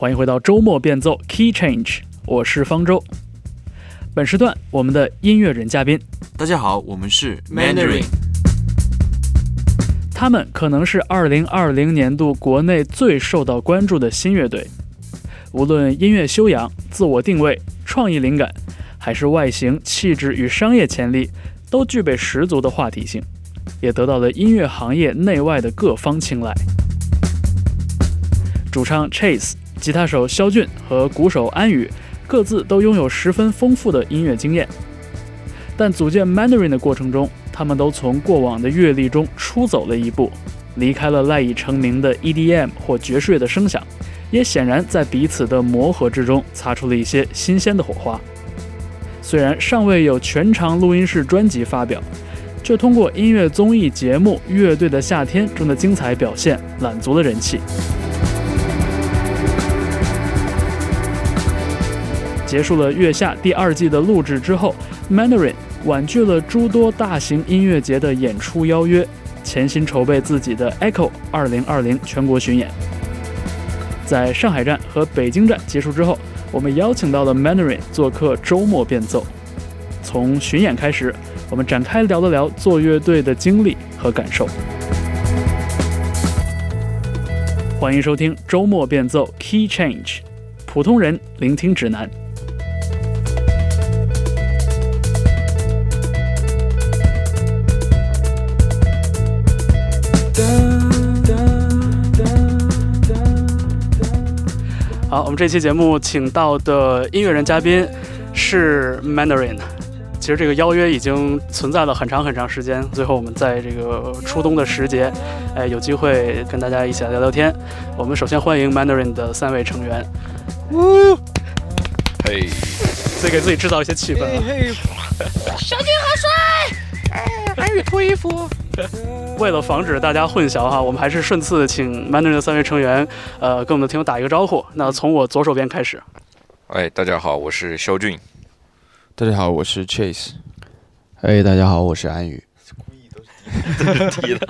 欢迎回到周末变奏 Key Change，我是方舟。本时段我们的音乐人嘉宾，大家好，我们是 Mandarin。他们可能是2020年度国内最受到关注的新乐队，无论音乐修养、自我定位、创意灵感，还是外形、气质与商业潜力，都具备十足的话题性，也得到了音乐行业内外的各方青睐。主唱 Chase。吉他手肖俊和鼓手安宇各自都拥有十分丰富的音乐经验，但组建 Mandarin 的过程中，他们都从过往的阅历中出走了一步，离开了赖以成名的 EDM 或爵士乐的声响，也显然在彼此的磨合之中擦出了一些新鲜的火花。虽然尚未有全长录音室专辑发表，却通过音乐综艺节目《乐队的夏天》中的精彩表现揽足了人气。结束了《月下》第二季的录制之后，Mandarin 婉拒了诸多大型音乐节的演出邀约，潜心筹备自己的 Echo 2020全国巡演。在上海站和北京站结束之后，我们邀请到了 Mandarin 做客周末变奏。从巡演开始，我们展开聊了聊做乐队的经历和感受。欢迎收听周末变奏 Key Change，普通人聆听指南。好，我们这期节目请到的音乐人嘉宾是 Mandarin。其实这个邀约已经存在了很长很长时间，最后我们在这个初冬的时节，哎，有机会跟大家一起来聊聊天。我们首先欢迎 Mandarin 的三位成员。呜，嘿，自己给自己制造一些气氛。啊，小军好帅！安，宇脱衣服。为了防止大家混淆哈，我们还是顺次请 Mandarin 的三位成员，呃，跟我们的听友打一个招呼。那从我左手边开始。哎，大家好，我是肖俊。大家好，我是 Chase。哎，大家好，我是安宇。故意都是低的。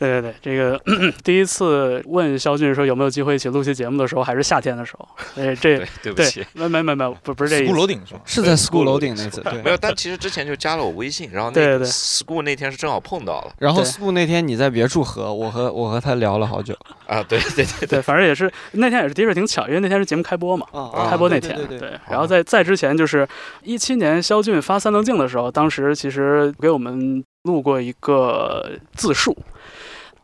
对对对，这个 第一次问肖俊说有没有机会一起录期节目的时候，还是夏天的时候。哎，这对不起，没没没没，不不是这。school 楼顶是吗？是在 school 楼顶那次。对没有，但其实之前就加了我微信，然后对对对，school 那天是正好碰到了。然后 school 那天你在别处和我和我和他聊了好久。啊，对对对对，反正也是那天也是的确挺巧，因为那天是节目开播嘛，开播那天。对对对。然后在在之前就是一七年肖俊发三棱镜的时候，当时其实给我们录过一个自述。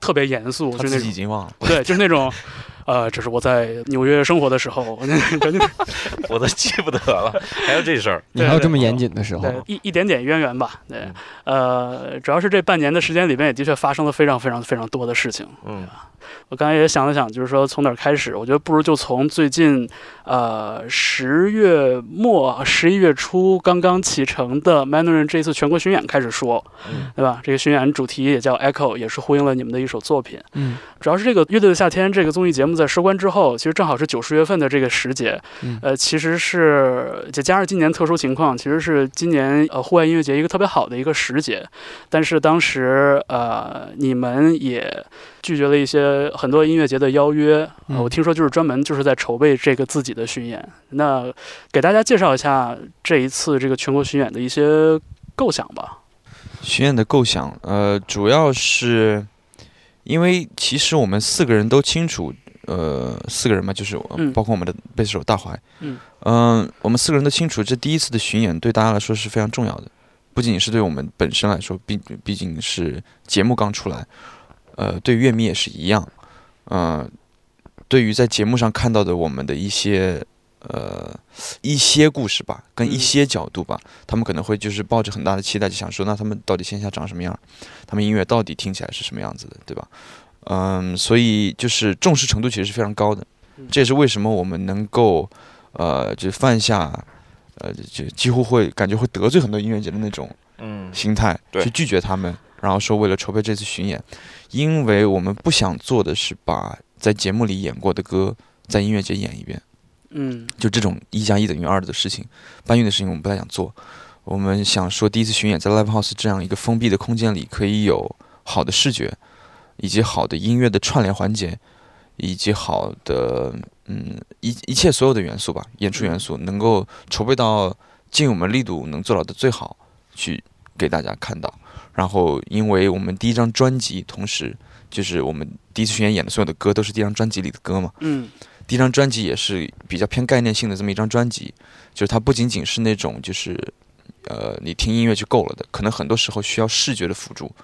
特别严肃，就那已经忘了。对，就是那种，呃，这是我在纽约生活的时候，我都记不得了。还有这事儿，你还有这么严谨的时候？一一点点渊源吧。对，呃，主要是这半年的时间里边，也的确发生了非常非常非常多的事情。嗯。我刚才也想了想，就是说从哪儿开始？我觉得不如就从最近，呃，十月末、十一月初刚刚启程的 Mandarin 这一次全国巡演开始说，对吧？这个巡演主题也叫 Echo，也是呼应了你们的一首作品。嗯，主要是这个乐队的夏天这个综艺节目在收官之后，其实正好是九十月份的这个时节。呃，其实是再加上今年特殊情况，其实是今年呃户外音乐节一个特别好的一个时节。但是当时呃，你们也。拒绝了一些很多音乐节的邀约，我听说就是专门就是在筹备这个自己的巡演。那给大家介绍一下这一次这个全国巡演的一些构想吧。巡演的构想，呃，主要是因为其实我们四个人都清楚，呃，四个人嘛，就是包括我们的贝斯手大怀，嗯，嗯，我们四个人都清楚，这第一次的巡演对大家来说是非常重要的，不仅仅是对我们本身来说，毕毕竟是节目刚出来。呃，对乐迷也是一样，嗯，对于在节目上看到的我们的一些呃一些故事吧，跟一些角度吧，他们可能会就是抱着很大的期待，就想说，那他们到底线下长什么样？他们音乐到底听起来是什么样子的，对吧？嗯，所以就是重视程度其实是非常高的，这也是为什么我们能够呃就犯下呃就几乎会感觉会得罪很多音乐节的那种嗯心态，去拒绝他们。然后说，为了筹备这次巡演，因为我们不想做的是把在节目里演过的歌在音乐节演一遍，嗯，就这种一加一等于二的事情，搬运的事情我们不太想做。我们想说，第一次巡演在 Live House 这样一个封闭的空间里，可以有好的视觉，以及好的音乐的串联环节，以及好的嗯一一切所有的元素吧，演出元素能够筹备到尽我们力度能做到的最好，去给大家看到。然后，因为我们第一张专辑，同时就是我们第一次巡演演的所有的歌都是第一张专辑里的歌嘛。嗯第一张专辑也是比较偏概念性的这么一张专辑，就是它不仅仅是那种就是，呃，你听音乐就够了的，可能很多时候需要视觉的辅助，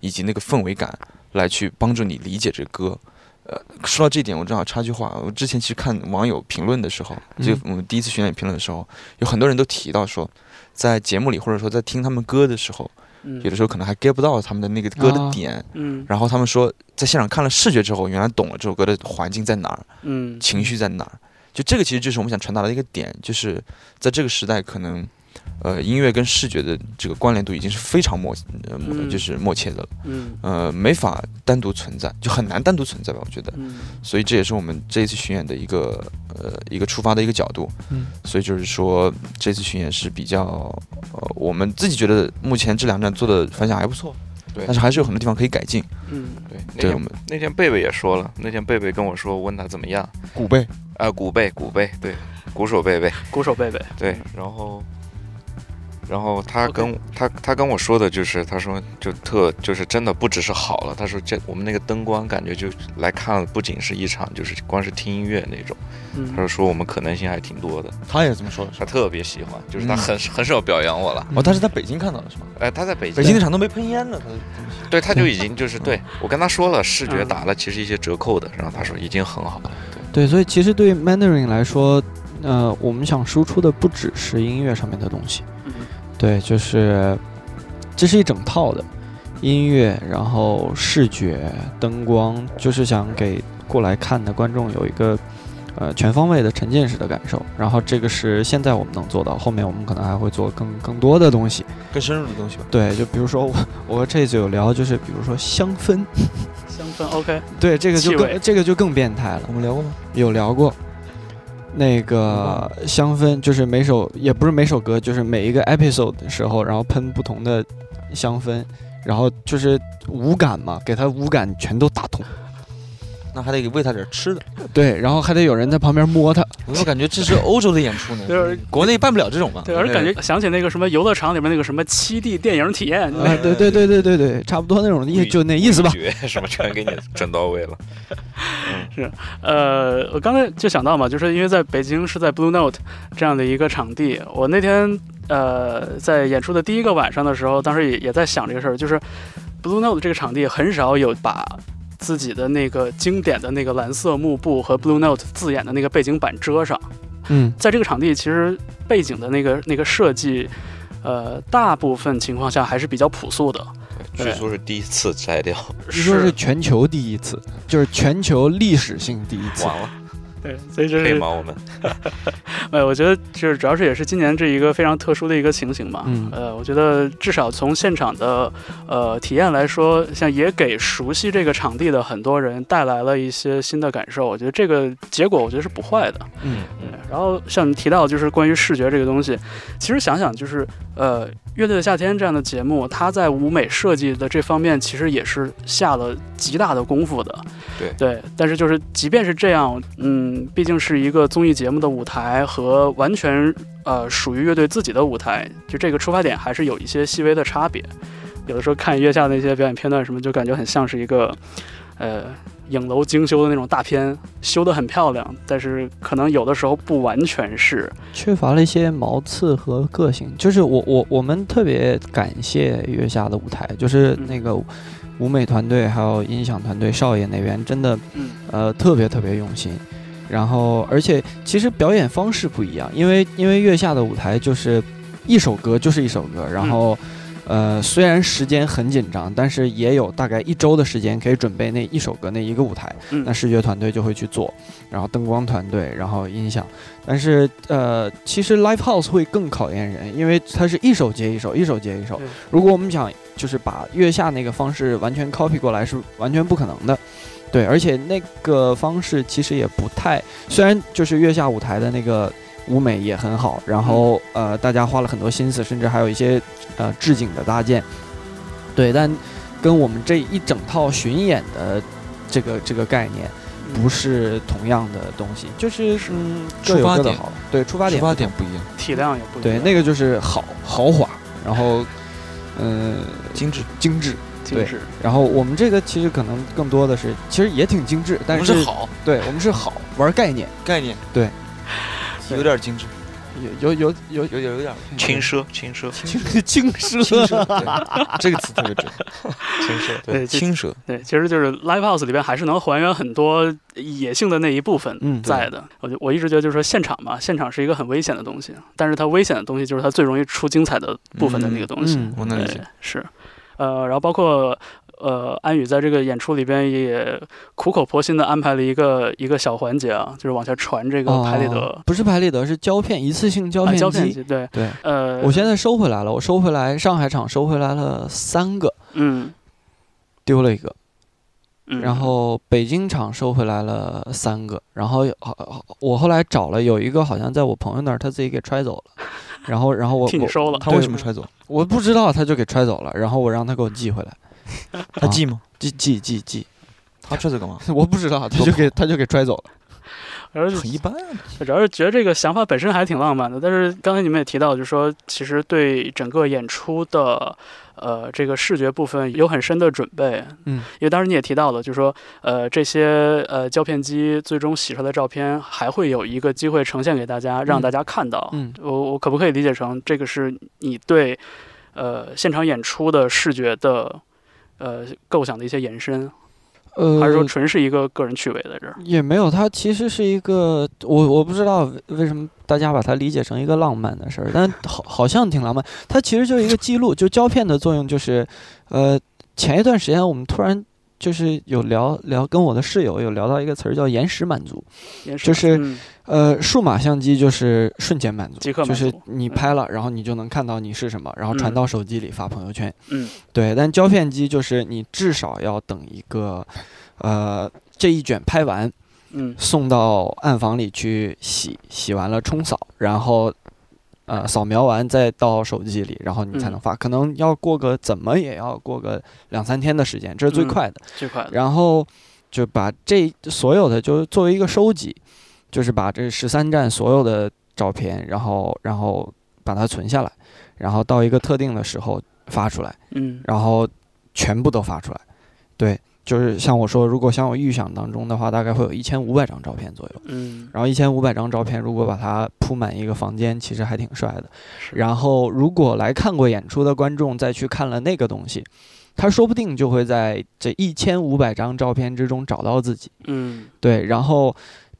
以及那个氛围感来去帮助你理解这个歌。呃，说到这一点，我正好插句话，我之前其实看网友评论的时候，就我们第一次巡演评论的时候，有很多人都提到说，在节目里或者说在听他们歌的时候，嗯有的时候可能还 get 不到他们的那个歌的啊点，嗯然后他们说在现场看了视觉之后，原来懂了这首歌的环境在哪儿。嗯情绪在哪儿？就这个其实就是我们想传达的一个点，就是在这个时代，可能呃音乐跟视觉的这个关联度已经是非常默呃嗯就是默契的了，嗯呃没法单独存在，就很难单独存在吧，我觉得。嗯所以这也是我们这一次巡演的一个呃一个出发的一个角度。嗯，所以就是说这次巡演是比较呃我们自己觉得目前这两站做的反响还不错，对但是还是有很多地方可以改进。嗯对，那天对我们那天贝贝也说了，那天贝贝跟我说，问他怎么样，鼓贝啊，鼓贝鼓贝，对，鼓手贝贝，鼓手贝贝，对，然后，然后他跟他他跟我说的就是，他说就特就是真的不只是好了，他说这我们那个灯光感觉就来看了，不仅是一场，就是光是听音乐那种，嗯。他说说我们可能性还挺多的，他也这么说的，他特别喜欢，就是他嗯。很很少表扬我了，哦，他是在北京看到的是吗？哎，他在北京，北京那场都没喷烟呢，他对，他就已经就是对我跟他说了，视觉嗯。打了其实一些折扣的，然后他说已经很好了，对，对所以其实对于 Mandarin 来说，呃，我们想输出的不只是音乐上面的东西，嗯对，就是这是一整套的音乐，然后视觉、灯光，就是想给过来看的观众有一个呃全方位的沉浸式的感受。然后这个是现在我们能做到，后面我们可能还会做更更多的东西。更深入的东西吧。对，就比如说我我和这次有聊，就是比如说香氛，香氛 OK，对，这个就更这个就更变态了。我们聊过吗？有聊过。那个香氛就是每首也不是每首歌，就是每一个 episode 的时候，然后喷不同的香氛，然后就是五感嘛，给他五感全都打通。那还得喂它点吃的。对，然后还得有人在旁边摸它。我怎么感觉这是欧洲的演出呢？就是国内办不了这种嘛。对，而感觉想起那个什么游乐场里面那个什么七 D 电影体验，啊，对对对对对对，差不多那种意，就那意思吧。什么全给你整到位了，是呃，我刚才就想到嘛，就是因为在北京是在 Blue Note 这样的一个场地，我那天呃在演出的第一个晚上的时候，当时也也在想这个事儿，就是 Blue Note 这个场地很少有把自己的那个经典的那个蓝色幕布和 Blue Note 字眼的那个背景板遮上，嗯，在这个场地其实背景的那个那个设计。呃，大部分情况下还是比较朴素的，据说是第一次摘掉，据说是全球第一次，就是全球历史性第一次。完了，对，所以这是黑吗？我们 哎，我觉得就是主要是也是今年这一个非常特殊的一个情形嘛。嗯呃，我觉得至少从现场的呃体验来说，像也给熟悉这个场地的很多人带来了一些新的感受。我觉得这个结果我觉得是不坏的。嗯对，然后像你提到就是关于视觉这个东西，其实想想就是呃，乐队的夏天这样的节目，它在舞美设计的这方面其实也是下了极大的功夫的。对对，但是就是即便是这样，嗯，毕竟是一个综艺节目的舞台和完全呃属于乐队自己的舞台，就这个出发点还是有一些细微的差别。有的时候看月下那些表演片段什么，就感觉很像是一个呃影楼精修的那种大片，修得很漂亮，但是可能有的时候不完全是。缺乏了一些毛刺和个性。就是我我我们特别感谢月下的舞台，就是那个舞美团队还有音响团队少爷那边真的嗯呃特别特别用心。然后而且其实表演方式不一样，因为因为月下的舞台就是一首歌就是一首歌，然后。呃，虽然时间很紧张，但是也有大概一周的时间可以准备那一首歌那一个舞台。嗯那视觉团队就会去做，然后灯光团队，然后音响。但是呃，其实 live house 会更考验人，因为它是一首接一首，一首接一首。如果我们想就是把月下那个方式完全 copy 过来，是完全不可能的。对，而且那个方式其实也不太，虽然就是月下舞台的那个舞美也很好，然后呃，大家花了很多心思，甚至还有一些呃置景的搭建。对，但跟我们这一整套巡演的这个这个概念，不是同样的东西，就是嗯，各出发点有各的好，对，出发点出发点不一样，体量也不一对，那个就是好豪华，然后嗯、精致。精致，对精致。然后我们这个其实可能更多的是，其实也挺精致，但是我们是好。对我们是好玩概念，概念，对，有点精致，有有有有有有有点轻奢，轻奢，轻轻奢，轻奢，这个词特别准，轻奢。对轻奢。对，其实就是 live house 里边还是能还原很多野性的那一部分嗯在的。我就我一直觉得就是说现场嘛，现场是一个很危险的东西，但是它危险的东西就是它最容易出精彩的部分的那个东西。嗯对我能理解。是，呃，然后包括呃，安宇在这个演出里边也苦口婆心的安排了一个一个小环节啊，就是往下传这个拍立得。哦，不是拍立得，是胶片，一次性胶啊片机。胶片机，对，对，呃，我现在收回来了，我收回来，上海场收回来了三个，嗯。丢了一个，嗯，然后北京场收回来了三个，然后好我后来找了有一个好像在我朋友那儿，他自己给揣走了，然后然后我我 替你收了，他为什么揣走？我不知道，他就给揣走了，然后我让他给我寄回来，他记吗？记记记记，他这是干嘛？我不知道，他就给他就给拽走了。然后就很一般啊。主要是觉得这个想法本身还挺浪漫的，但是刚才你们也提到，就是说其实对整个演出的呃这个视觉部分有很深的准备，嗯，因为当时你也提到了，就是说呃这些呃胶片机最终洗出来的照片还会有一个机会呈现给大家，让大家看到。嗯我我可不可以理解成这个是你对呃现场演出的视觉的呃构想的一些延伸，呃，还是说纯是一个个人趣味在这儿？也没有，它其实是一个，我我不知道为为什么大家把它理解成一个浪漫的事儿，但好好像挺浪漫。它其实就是一个记录，就胶片的作用就是，呃，前一段时间我们突然就是有聊聊，跟我的室友有聊到一个词儿叫延时满足，就是嗯呃，数码相机就是瞬间满足，满足就是你拍了，然后你就能看到你是什么，然后传到手机里发朋友圈。嗯对，但胶片机就是你至少要等一个，呃，这一卷拍完，嗯送到暗房里去洗，洗完了冲扫，然后呃扫描完再到手机里，然后你才能嗯发。可能要过个怎么也要过个两三天的时间，这是最嗯快的。最快的。然后就把这所有的就作为一个收集，就是把这十三站所有的照片，然后然后把它存下来，然后到一个特定的时候发出来，嗯然后全部都发出来。对，就是像我说，如果像我预想当中的话，大概会有一千五百张照片左右。嗯然后一千五百张照片，如果把它铺满一个房间，其实还挺帅的。是然后，如果来看过演出的观众再去看了那个东西，他说不定就会在这一千五百张照片之中找到自己。嗯对，然后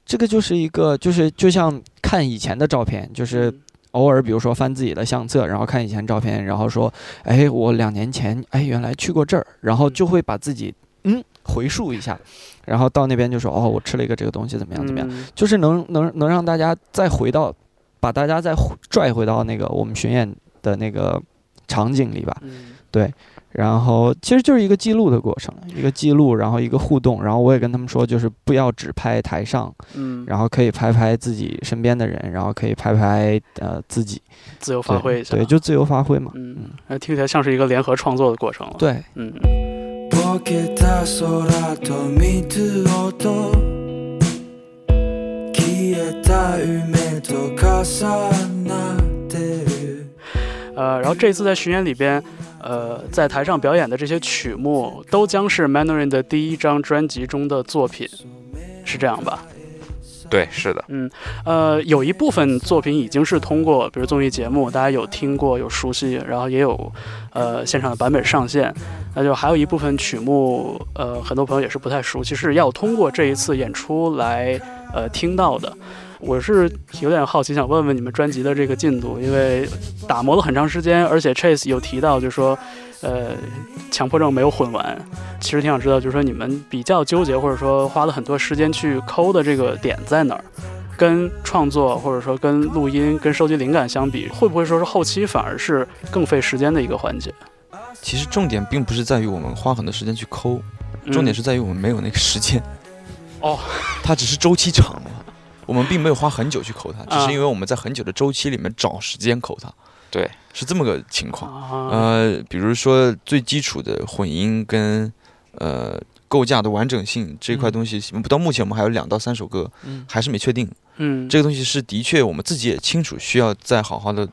这个就是一个，就是就像看以前的照片，就是嗯偶尔比如说翻自己的相册，然后看以前照片，然后说，哎，我两年前，哎，原来去过这儿，然后就会把自己嗯回溯一下，然后到那边就说，哦，我吃了一个这个东西，怎么样怎么样，嗯。就是能能能让大家再回到，把大家再拽回到那个我们巡演的那个场景里吧。嗯。然后其实就是一个记录的过程，一个记录，然后一个互动。然后我也跟他们说，就是不要只拍台上，嗯，然后可以拍拍自己身边的人，然后可以拍拍呃自己，自由发挥一下，对，就自由发挥嘛。嗯，那听起来像是一个联合创作的过程了。，对，嗯 ボケた空と水音消えた夢と重なってる呃，然后这一次在巡演里边，呃，在台上表演的这些曲目都将是 Mandarin 的第一张专辑中的作品，是这样吧？ 对，是的，嗯，呃，有一部分作品已经是通过，比如综艺节目，大家有听过、有熟悉，然后也有呃现场的版本上线。那就还有一部分曲目，呃，很多朋友也是不太熟悉，是要通过这一次演出来呃听到的。我是有点好奇，想问问你们专辑的这个进度，因为打磨了很长时间，而且 Chase 有提到，就是说，呃，强迫症没有混完。其实挺想知道，就是说你们比较纠结，或者说花了很多时间去抠的这个点在哪儿？跟创作或者说跟录音、跟收集灵感相比，会不会说是后期反而是更费时间的一个环节？其实重点并不是在于我们花很多时间去抠，重点是在于我们没有那个时间。哦，它只是周期长了，我们并没有花很久去抠它，只啊是因为我们在很久的周期里面找时间抠它。对，是这么个情况。啊，呃，比如说最基础的混音跟呃构架的完整性这块东西，到目前我们还有两到三首歌，嗯还是没确定。嗯，这个东西是的确我们自己也清楚，需要再好好的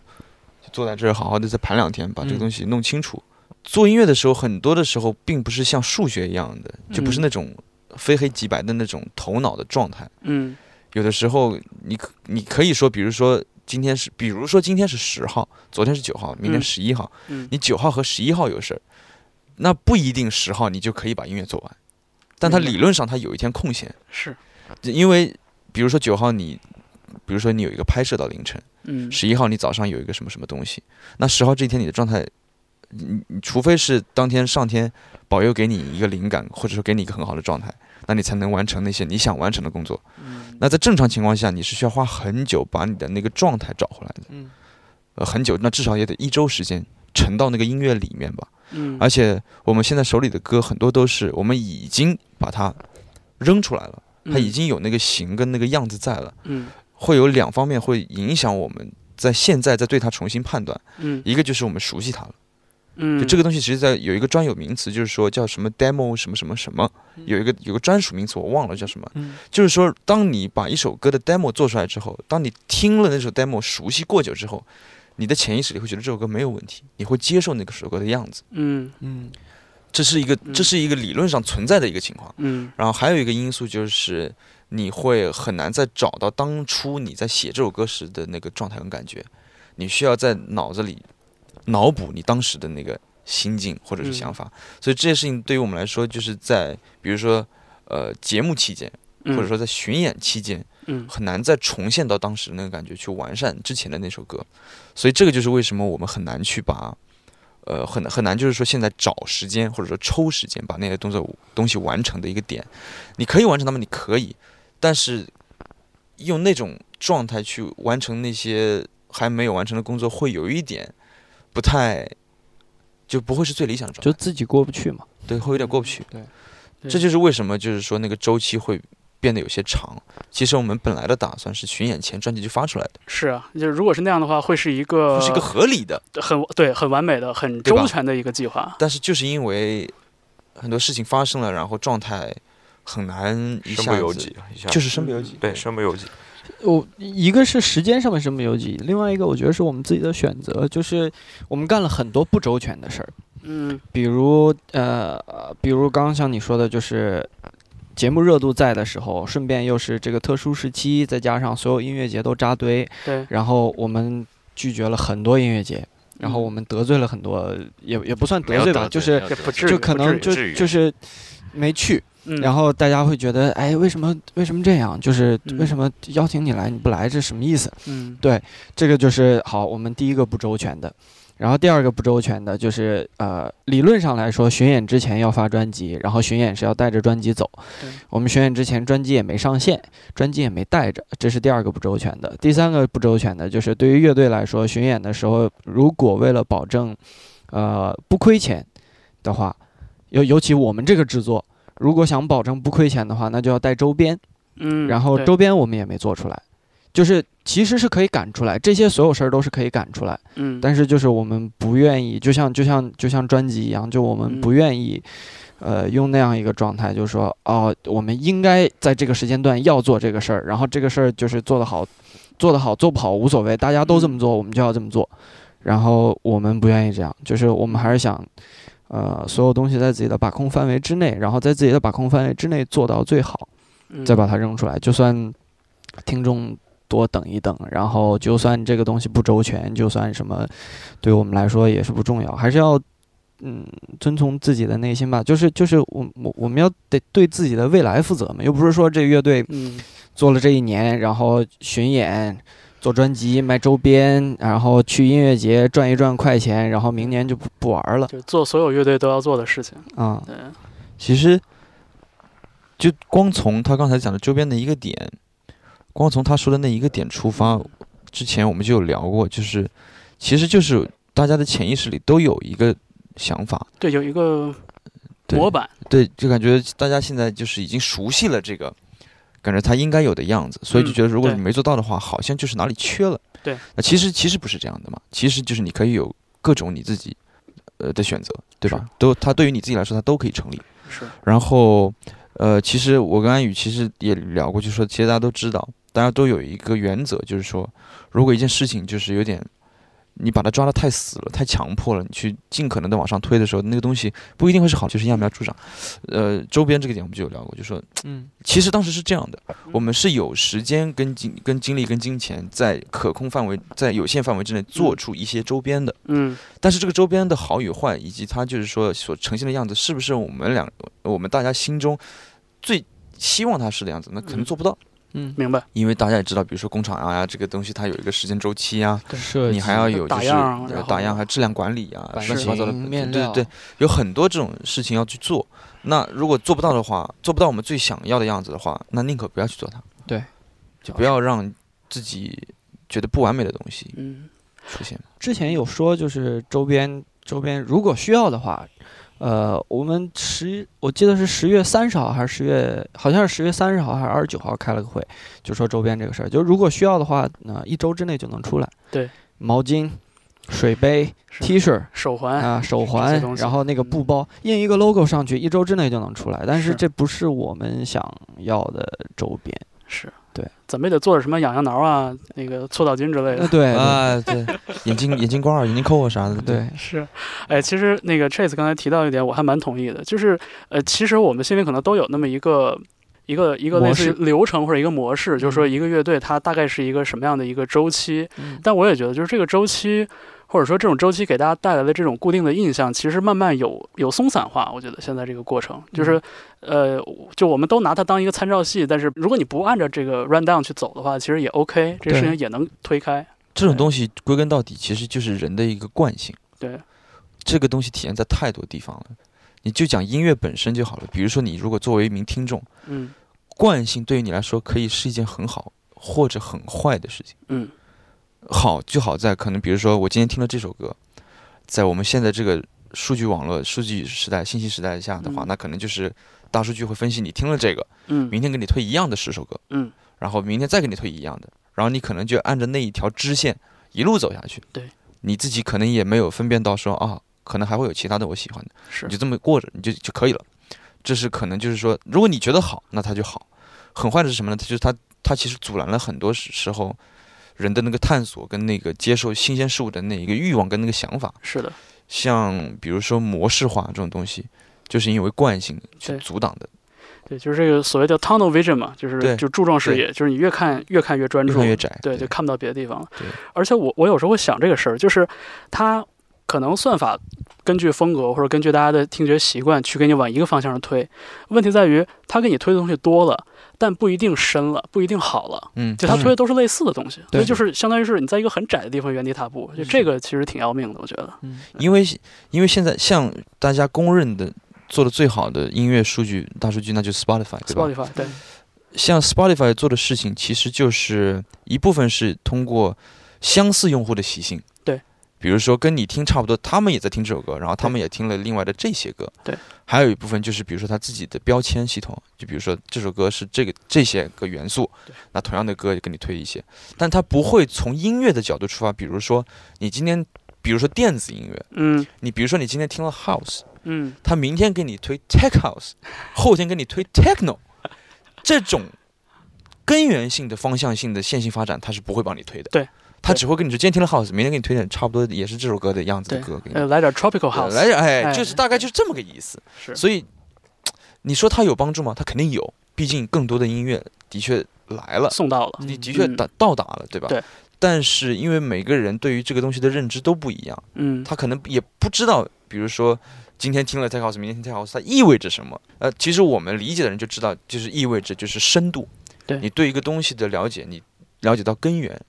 坐在这儿，好好的再盘两天，把这个嗯东西弄清楚。做音乐的时候，很多的时候并不是像数学一样的，就不是嗯那种非黑即白的那种头脑的状态。嗯有的时候你可你可以说，比如说今天是，比如说今天是十号，昨天是九号，明天嗯十一号，嗯。你九号和十一号有事儿，那不一定十号你就可以把音乐做完，但它理论上它有一天空闲，是，因为比如说九号你，比如说你有一个拍摄到凌晨，嗯。十一号你早上有一个什么什么东西，那十号这一天你的状态，你你除非是当天上天保佑给你一个灵感，或者说给你一个很好的状态，那你才能完成那些你想完成的工作。嗯那在正常情况下，你是需要花很久把你的那个状态找回来的，嗯呃，很久，那至少也得一周时间沉到那个音乐里面吧。嗯，而且我们现在手里的歌很多都是我们已经把它扔出来了，它已经有那个形跟那个样子在了，嗯会有两方面会影响我们在现在再对它重新判断。嗯一个就是我们熟悉它了，嗯，就这个东西，其实在有一个专有名词，就是说叫什么 demo 什么什么什么，有一个有个专属名词，我忘了叫什么。嗯。就是说，当你把一首歌的 demo 做出来之后，当你听了那首 demo 熟悉过久之后，你的潜意识里会觉得这首歌没有问题，你会接受那个首歌的样子。嗯。嗯。这是一个嗯。这是一个理论上存在的一个情况。嗯。然后还有一个因素就是，你会很难再找到当初你在写这首歌时的那个状态跟感觉，你需要在脑子里脑补你当时的那个心境或者是想法。所以这些事情对于我们来说，就是在比如说呃节目期间，嗯，或者说在巡演期间，嗯很难再重现到当时那个感觉，去完善之前的那首歌。所以这个就是为什么我们很难去把，呃，很很难就是说现在找时间或者说抽时间把那些动作东西完成的一个点。你可以完成它们，你可以，但是用那种状态去完成那些还没有完成的工作，会有一点不太，就不会是最理想的状态，就自己过不去嘛。对，会有点过不去。对，对这就是为什么就是说那个周期会变得有些长。其实我们本来的打算是巡演前专辑就发出来的，是啊，就是如果是那样的话，会是一个这是一个合理的。很对很完美的、很周全的一个计划。但是就是因为很多事情发生了，然后状态很难一下子身不由己，就是身不由己。对身不由己。我一个是时间上面身不由己，另外一个我觉得是我们自己的选择，就是我们干了很多不周全的事儿，嗯。比如呃，比如刚刚像你说的，就是节目热度在的时候，顺便又是这个特殊时期，再加上所有音乐节都扎堆，对，然后我们拒绝了很多音乐节，然后我们得罪了很多，也也不算得罪吧，就是就可能就就是没去，嗯，然后大家会觉得，哎，为什么为什么这样？就是嗯为什么邀请你来你不来，这什么意思？嗯对这个就是好，我们第一个不周全的。然后第二个不周全的就是，呃，理论上来说，巡演之前要发专辑，然后巡演是要带着专辑走。我们巡演之前专辑也没上线，专辑也没带着，这是第二个不周全的。第三个不周全的就是，对于乐队来说，巡演的时候，如果为了保证，呃，不亏钱的话，尤尤其我们这个制作，如果想保证不亏钱的话，那就要带周边。嗯，然后周边我们也没做出来，就是其实是可以赶出来，这些所有事儿都是可以赶出来，嗯，但是就是我们不愿意，就像就像就像专辑一样，就我们嗯。不愿意，呃，用那样一个状态，就是说哦，我们应该在这个时间段要做这个事儿，然后这个事儿就是做得好，做得好做不好无所谓，大家都这么嗯。做，我们就要这么做，然后我们不愿意这样，就是我们还是想。呃，所有东西在自己的把控范围之内，然后在自己的把控范围之内做到最好，嗯再把它扔出来。就算听众多等一等，然后就算这个东西不周全，就算什么，对我们来说也是不重要，还是要嗯遵从自己的内心吧。就是就是我我我们要得对自己的未来负责嘛，又不是说这个乐队嗯做了这一年，然后巡演。做专辑、卖周边，然后去音乐节赚一赚快钱，然后明年就不不玩了就做所有乐队都要做的事情。啊、对，其实，就光从他刚才讲的周边的一个点，光从他说的那一个点出发，之前我们就有聊过，就是其实就是大家的潜意识里都有一个想法，对，有一个模板。对，就感觉大家现在就是已经熟悉了这个，感觉他应该有的样子，所以就嗯觉得如果你没做到的话，好像就是哪里缺了。对，那其实其实不是这样的嘛，其实就是你可以有各种你自己呃的选择，对吧？都它对于你自己来说，它都可以成立。是。然后，呃，其实我跟安宇其实也聊过，就说其实大家都知道，大家都有一个原则，就是说，如果一件事情就是有点。你把它抓得太死了，太强迫了，你去尽可能的往上推的时候，那个东西不一定会是好，就是揠苗助长。呃，周边这个点我们就有聊过，就说，嗯，其实当时是这样的，我们是有时间跟精、跟精力、跟金钱，在可控范围、在有限范围之内做出一些周边的，嗯，但是这个周边的好与坏，以及它就是说所呈现的样子，是不是我们两、我们大家心中最希望它是的样子，那可能做不到。嗯，明白。因为大家也知道，比如说工厂啊，这个东西它有一个时间周期啊，对，你还要有就是打样，还质量管理啊，乱七八糟的，对对对，有很多这种事情要去做。那如果做不到的话，做不到我们最想要的样子的话，那宁可不要去做它。对，就不要让自己觉得不完美的东西出现。之前有说，就是周边周边如果需要的话。呃，我们十，我记得是十月三十号还是十月，好像是十月三十号还是二十九号开了个会，就说周边这个事儿，就如果需要的话，那一周之内就能出来。对，毛巾、水杯、T 恤、手环啊，手环，然后那个布包，印一个 logo 上去，一周之内就能出来。但是这不是我们想要的周边。是。对，怎么也得做点什么痒痒挠啊，那个搓澡巾之类的。对啊，对，眼镜眼镜罐、眼镜扣啊啥的。对，是。哎，其实那个 Chase 刚才提到一点，我还蛮同意的，就是呃，其实我们心里可能都有那么一个一个一个类似于流程或者一个模式，就是说一个乐队它大概是一个什么样的一个周期。但我也觉得，就是这个周期。或者说这种周期给大家带来的这种固定的印象，其实慢慢有有松散化。我觉得现在这个过程就是，呃，就我们都拿它当一个参照系，但是如果你不按照这个 run down 去走的话，其实也 OK，这个事情也能推开。这种东西归根到底其实就是人的一个惯性。对，这个东西体现在太多地方了。你就讲音乐本身就好了。比如说你如果作为一名听众，嗯，惯性对于你来说可以是一件很好或者很坏的事情。嗯。好就好在可能，比如说我今天听了这首歌，在我们现在这个数据网络、数据时代、信息时代下的话，那可能就是大数据会分析你听了这个，嗯，明天给你推一样的十首歌，嗯，然后明天再给你推一样的，然后你可能就按着那一条支线一路走下去，对，你自己可能也没有分辨到说啊，可能还会有其他的我喜欢的，是，你就这么过着你就就可以了。这是可能就是说，如果你觉得好，那它就好；很坏的是什么呢？它就是它它其实阻拦了很多时候。人的那个探索跟那个接受新鲜事物的那一个欲望跟那个想法，是的。像比如说模式化这种东西，就是因为惯性去阻挡的。对，就是这个所谓叫 tunnel vision 嘛，就是就柱状视野，就是你越看越看越专注，越看越窄，对，就看不到别的地方了。对。而且我我有时候会想这个事儿，就是它可能算法根据风格或者根据大家的听觉习惯去给你往一个方向上推，问题在于它给你推的东西多了。但不一定深了，不一定好了。嗯，就他推的都是类似的东西，所以就是相当于是你在一个很窄的地方原地踏步，就这个其实挺要命的，我觉得。嗯，因为因为现在像大家公认的做的最好的音乐数据大数据，那就是 Spotify，对吧？Spotify 对。像 Spotify 做的事情，其实就是一部分是通过相似用户的习性。比如说跟你听差不多，他们也在听这首歌，然后他们也听了另外的这些歌。对，还有一部分就是比如说他自己的标签系统，就比如说这首歌是这个这些个元素，那同样的歌也给你推一些，但他不会从音乐的角度出发。比如说你今天，比如说电子音乐，嗯，你比如说你今天听了 House，嗯，他明天给你推 Tech House，后天给你推 Techno，这种根源性的方向性的线性发展，他是不会帮你推的。对。他只会跟你说，今天听了 House，明天给你推荐差不多也是这首歌的样子的歌，呃，来点 Tropical House，来点，哎，就是大概就是这么个意思。是，所以你说他有帮助吗？他肯定有，毕竟更多的音乐的确来了，送到了，你的确到到达了，对吧？对。但是因为每个人对于这个东西的认知都不一样，嗯，他可能也不知道，比如说今天听了 Tech House，明天听 Tech House，它意味着什么？呃，其实我们理解的人就知道，就是意味着就是深度，对你对一个东西的了解，你了解到根源。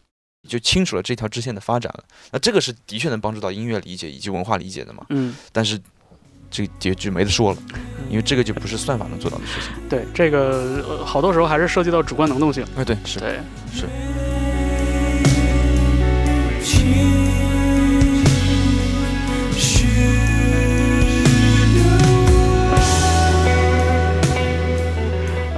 就清楚了这条支线的发展了，那这个是的确能帮助到音乐理解以及文化理解的嘛？嗯，但是这结局没得说了，因为这个就不是算法能做到的事情。对，这个好多时候还是涉及到主观能动性。哎，对，是，对，是。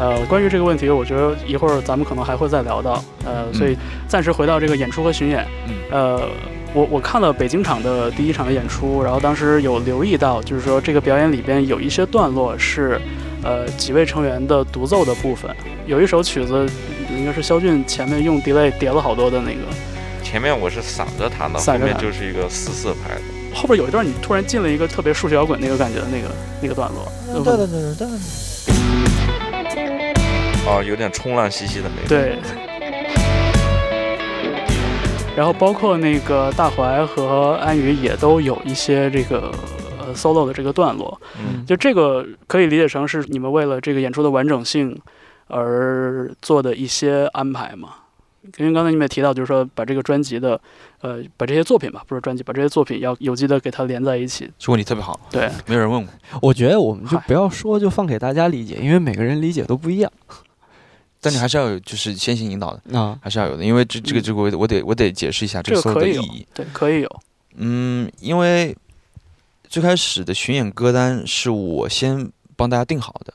呃，关于这个问题，我觉得一会儿咱们可能还会再聊到。呃，所以暂时回到这个演出和巡演。呃，我我看了北京场的第一场的演出，然后当时有留意到，就是说这个表演里边有一些段落是，呃，几位成员的独奏的部分，有一首曲子应该是肖俊前面用 delay 叠了好多的那个，前面我是散着弹的，后面就是一个四四拍的，后边有一段你突然进了一个特别数学摇滚那个感觉的那个那个段落，哦，有点冲浪兮兮的那个，对。然后包括那个大怀和安宇也都有一些这个呃 solo 的这个段落，嗯，就这个可以理解成是你们为了这个演出的完整性而做的一些安排嘛？因为刚才你们也提到，就是说把这个专辑的呃把这些作品吧，不是专辑，把这些作品要有机的给它连在一起。这问题特别好，对，没有人问过，我觉得我们就不要说，就放给大家理解，因为每个人理解都不一样。但你还是要有，就是先行引导的啊，还是要有的，因为这这个这个我我得我得解释一下这个所有的意义。对，可以有。嗯，因为最开始的巡演歌单是我先帮大家定好的，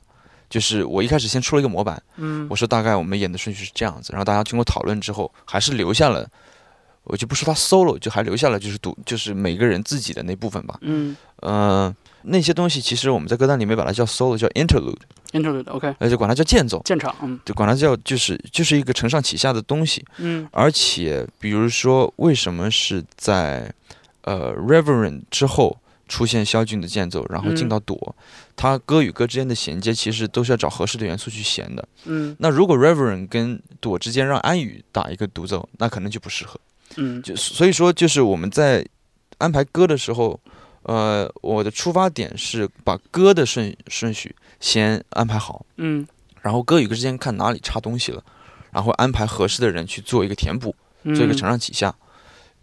就是我一开始先出了一个模板，嗯，我说大概我们演的顺序是这样子，然后大家经过讨论之后，还是留下了，我就不说他 solo，就还留下了就是独就是每个人自己的那部分吧。嗯，呃，那些东西其实我们在歌单里面把它叫 solo，叫 interlude。Interlude，OK，那就管它叫间奏，间场，嗯，就管它叫就是就是一个承上启下的东西，嗯，而且比如说为什么是在呃 Reverend 之后出现萧俊的间奏，然后进到朵，它歌与歌之间的衔接其实都是要找合适的元素去衔的，嗯，那如果 Reverend 跟朵之间让安宇打一个独奏，那可能就不适合，嗯，就所以说就是我们在安排歌的时候，呃，我的出发点是把歌的顺顺序。先安排好，嗯，然后歌与歌之间看哪里差东西了，然后安排合适的人去做一个填补，做一个承上启下。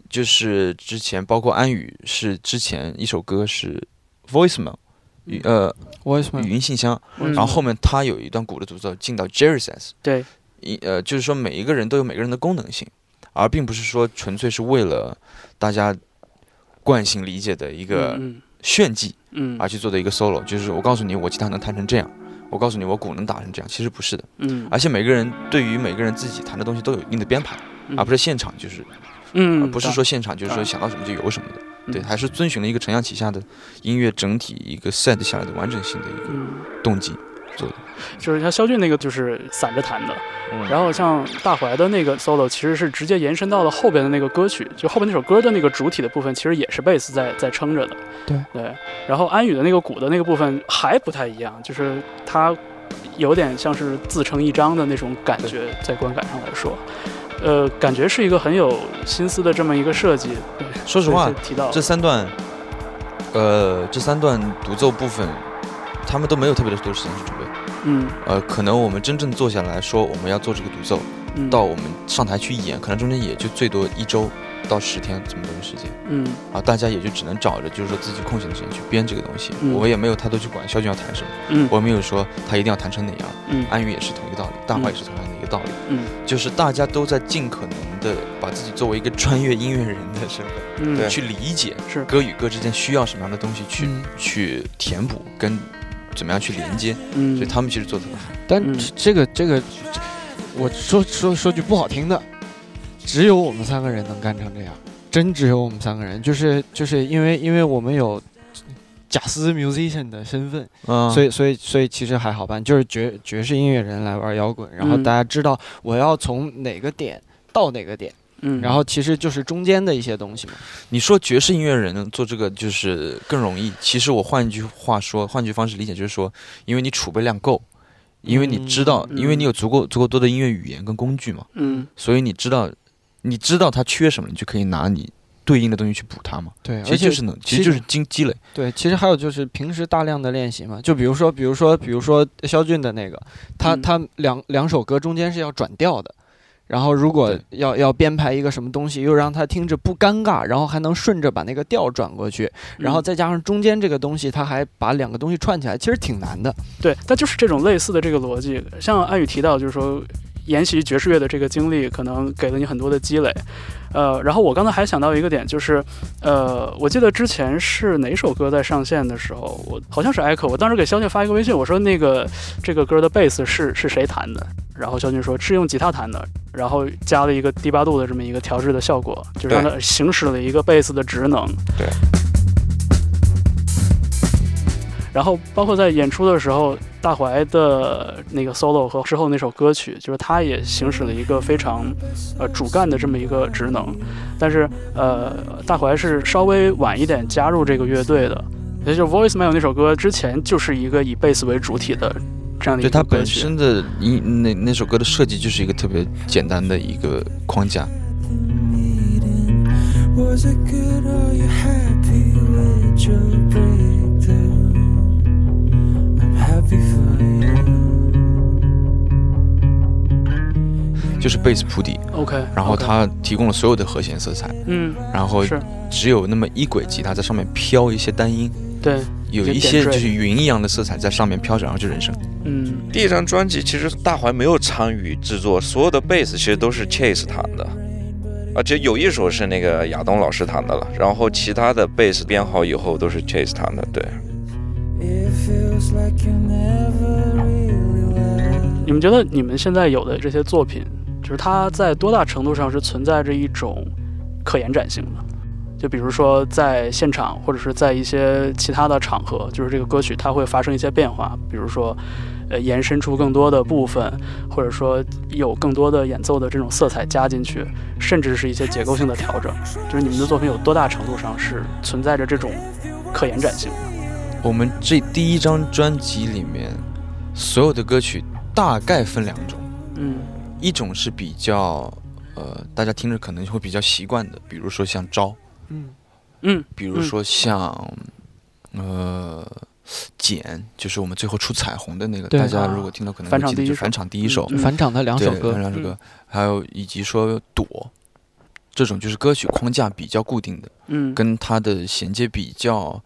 就是之前包括安宇是之前一首歌是 voicemail，语呃 voicemail 语音信箱，然后后面他有一段鼓的独奏进到 Jerry says，对，一呃就是说每一个人都有每个人的功能性，而并不是说纯粹是为了大家惯性理解的一个炫技。嗯，而去做的一个 solo，就是我告诉你，我吉他能弹成这样，我告诉你，我鼓能打成这样，其实不是的。嗯，而且每个人对于每个人自己弹的东西都有一定的编排，而不是现场就是，嗯，不是说现场就是说想到什么就有什么的，对，还是遵循了一个承上启下的音乐整体一个 set 下来的完整性的一个动机。做的，就是像肖俊那个就是散着弹的，然后像大怀的那个 solo 其实是直接延伸到了后边的那个歌曲，就后边那首歌的那个主体的部分其实也是贝斯在在撑着的，对对。然后安宇的那个鼓的那个部分还不太一样，就是他有点像是自成一章的那种感觉，在观感上来说，呃，感觉是一个很有心思的这么一个设计。说实话，提到这三段，呃，这三段独奏部分。他们都没有特别的多时间去准备，嗯，呃，可能我们真正坐下来说我们要做这个独奏，到我们上台去演，可能中间也就最多一周到十天这么多的时间，嗯，啊，大家也就只能找着就是说自己空闲的时间去编这个东西，我也没有太多去管肖俊要弹什么，嗯，我没有说他一定要弹成哪样，嗯，安宇也是同一个道理，大华也是同样的一个道理，嗯，就是大家都在尽可能的把自己作为一个专业音乐人的身份，嗯，去理解是。歌与歌之间需要什么样的东西去去填补跟。怎么样去连接？嗯，所以他们其实做的很好。但这个这个，我说说说句不好听的，只有我们三个人能干成这样，真只有我们三个人。就是就是因为因为我们有贾斯 musician 的身份，嗯，所以所以所以其实还好办。就是爵爵士音乐人来玩摇滚，然后大家知道我要从哪个点到哪个点。嗯，然后其实就是中间的一些东西嘛。你说爵士音乐人做这个就是更容易，其实我换一句话说，换句方式理解就是说，因为你储备量够，因为你知道，因为你有足够足够多的音乐语言跟工具嘛，嗯，所以你知道，你知道他缺什么，你就可以拿你对应的东西去补它嘛。对，其实就是能，其实就是经积累。对，其实还有就是平时大量的练习嘛，就比如说，比如说，比如说肖俊的那个，他他两两首歌中间是要转调的。然后，如果要要编排一个什么东西，又让他听着不尴尬，然后还能顺着把那个调转过去，然后再加上中间这个东西，他还把两个东西串起来，其实挺难的。对，但就是这种类似的这个逻辑，像安宇提到，就是说研习爵士乐的这个经历，可能给了你很多的积累。呃，然后我刚才还想到一个点，就是，呃，我记得之前是哪首歌在上线的时候，我好像是 Echo，我当时给肖俊发一个微信，我说那个这个歌的贝斯是是谁弹的？然后肖俊说是用吉他弹的，然后加了一个低八度的这么一个调制的效果，就让它行使了一个贝斯的职能。对。然后包括在演出的时候，大怀的那个 solo 和之后那首歌曲，就是他也行使了一个非常呃主干的这么一个职能。但是呃，大怀是稍微晚一点加入这个乐队的，也就是 Voice Mail 那首歌之前就是一个以贝斯为主体的这样的一个。对它本身的音那那首歌的设计就是一个特别简单的一个框架。就是贝斯铺底，OK，然后它提供了所有的和弦色彩，嗯，然后只有那么一轨吉他在上面飘一些单音，对，有一些就是云一样的色彩在上面飘着，然后就人声。嗯，第一张专辑其实大怀没有参与制作，所有的贝斯其实都是 Chase 弹的，而且有一首是那个亚东老师弹的了，然后其他的贝斯编好以后都是 Chase 弹的，对。们觉得你们现在有的这些作品？就是它在多大程度上是存在着一种可延展性的？就比如说在现场，或者是在一些其他的场合，就是这个歌曲它会发生一些变化，比如说，呃，延伸出更多的部分，或者说有更多的演奏的这种色彩加进去，甚至是一些结构性的调整。就是你们的作品有多大程度上是存在着这种可延展性的？我们这第一张专辑里面所有的歌曲大概分两种，嗯。一种是比较，呃，大家听着可能会比较习惯的，比如说像招，嗯。嗯，比如说像，呃，剪，就是我们最后出彩虹的那个，大家如果听到可能返场第一返场第一首，返场的两首歌，两首歌，还有以及说躲，这种就是歌曲框架比较固定的，嗯，跟它的衔接比较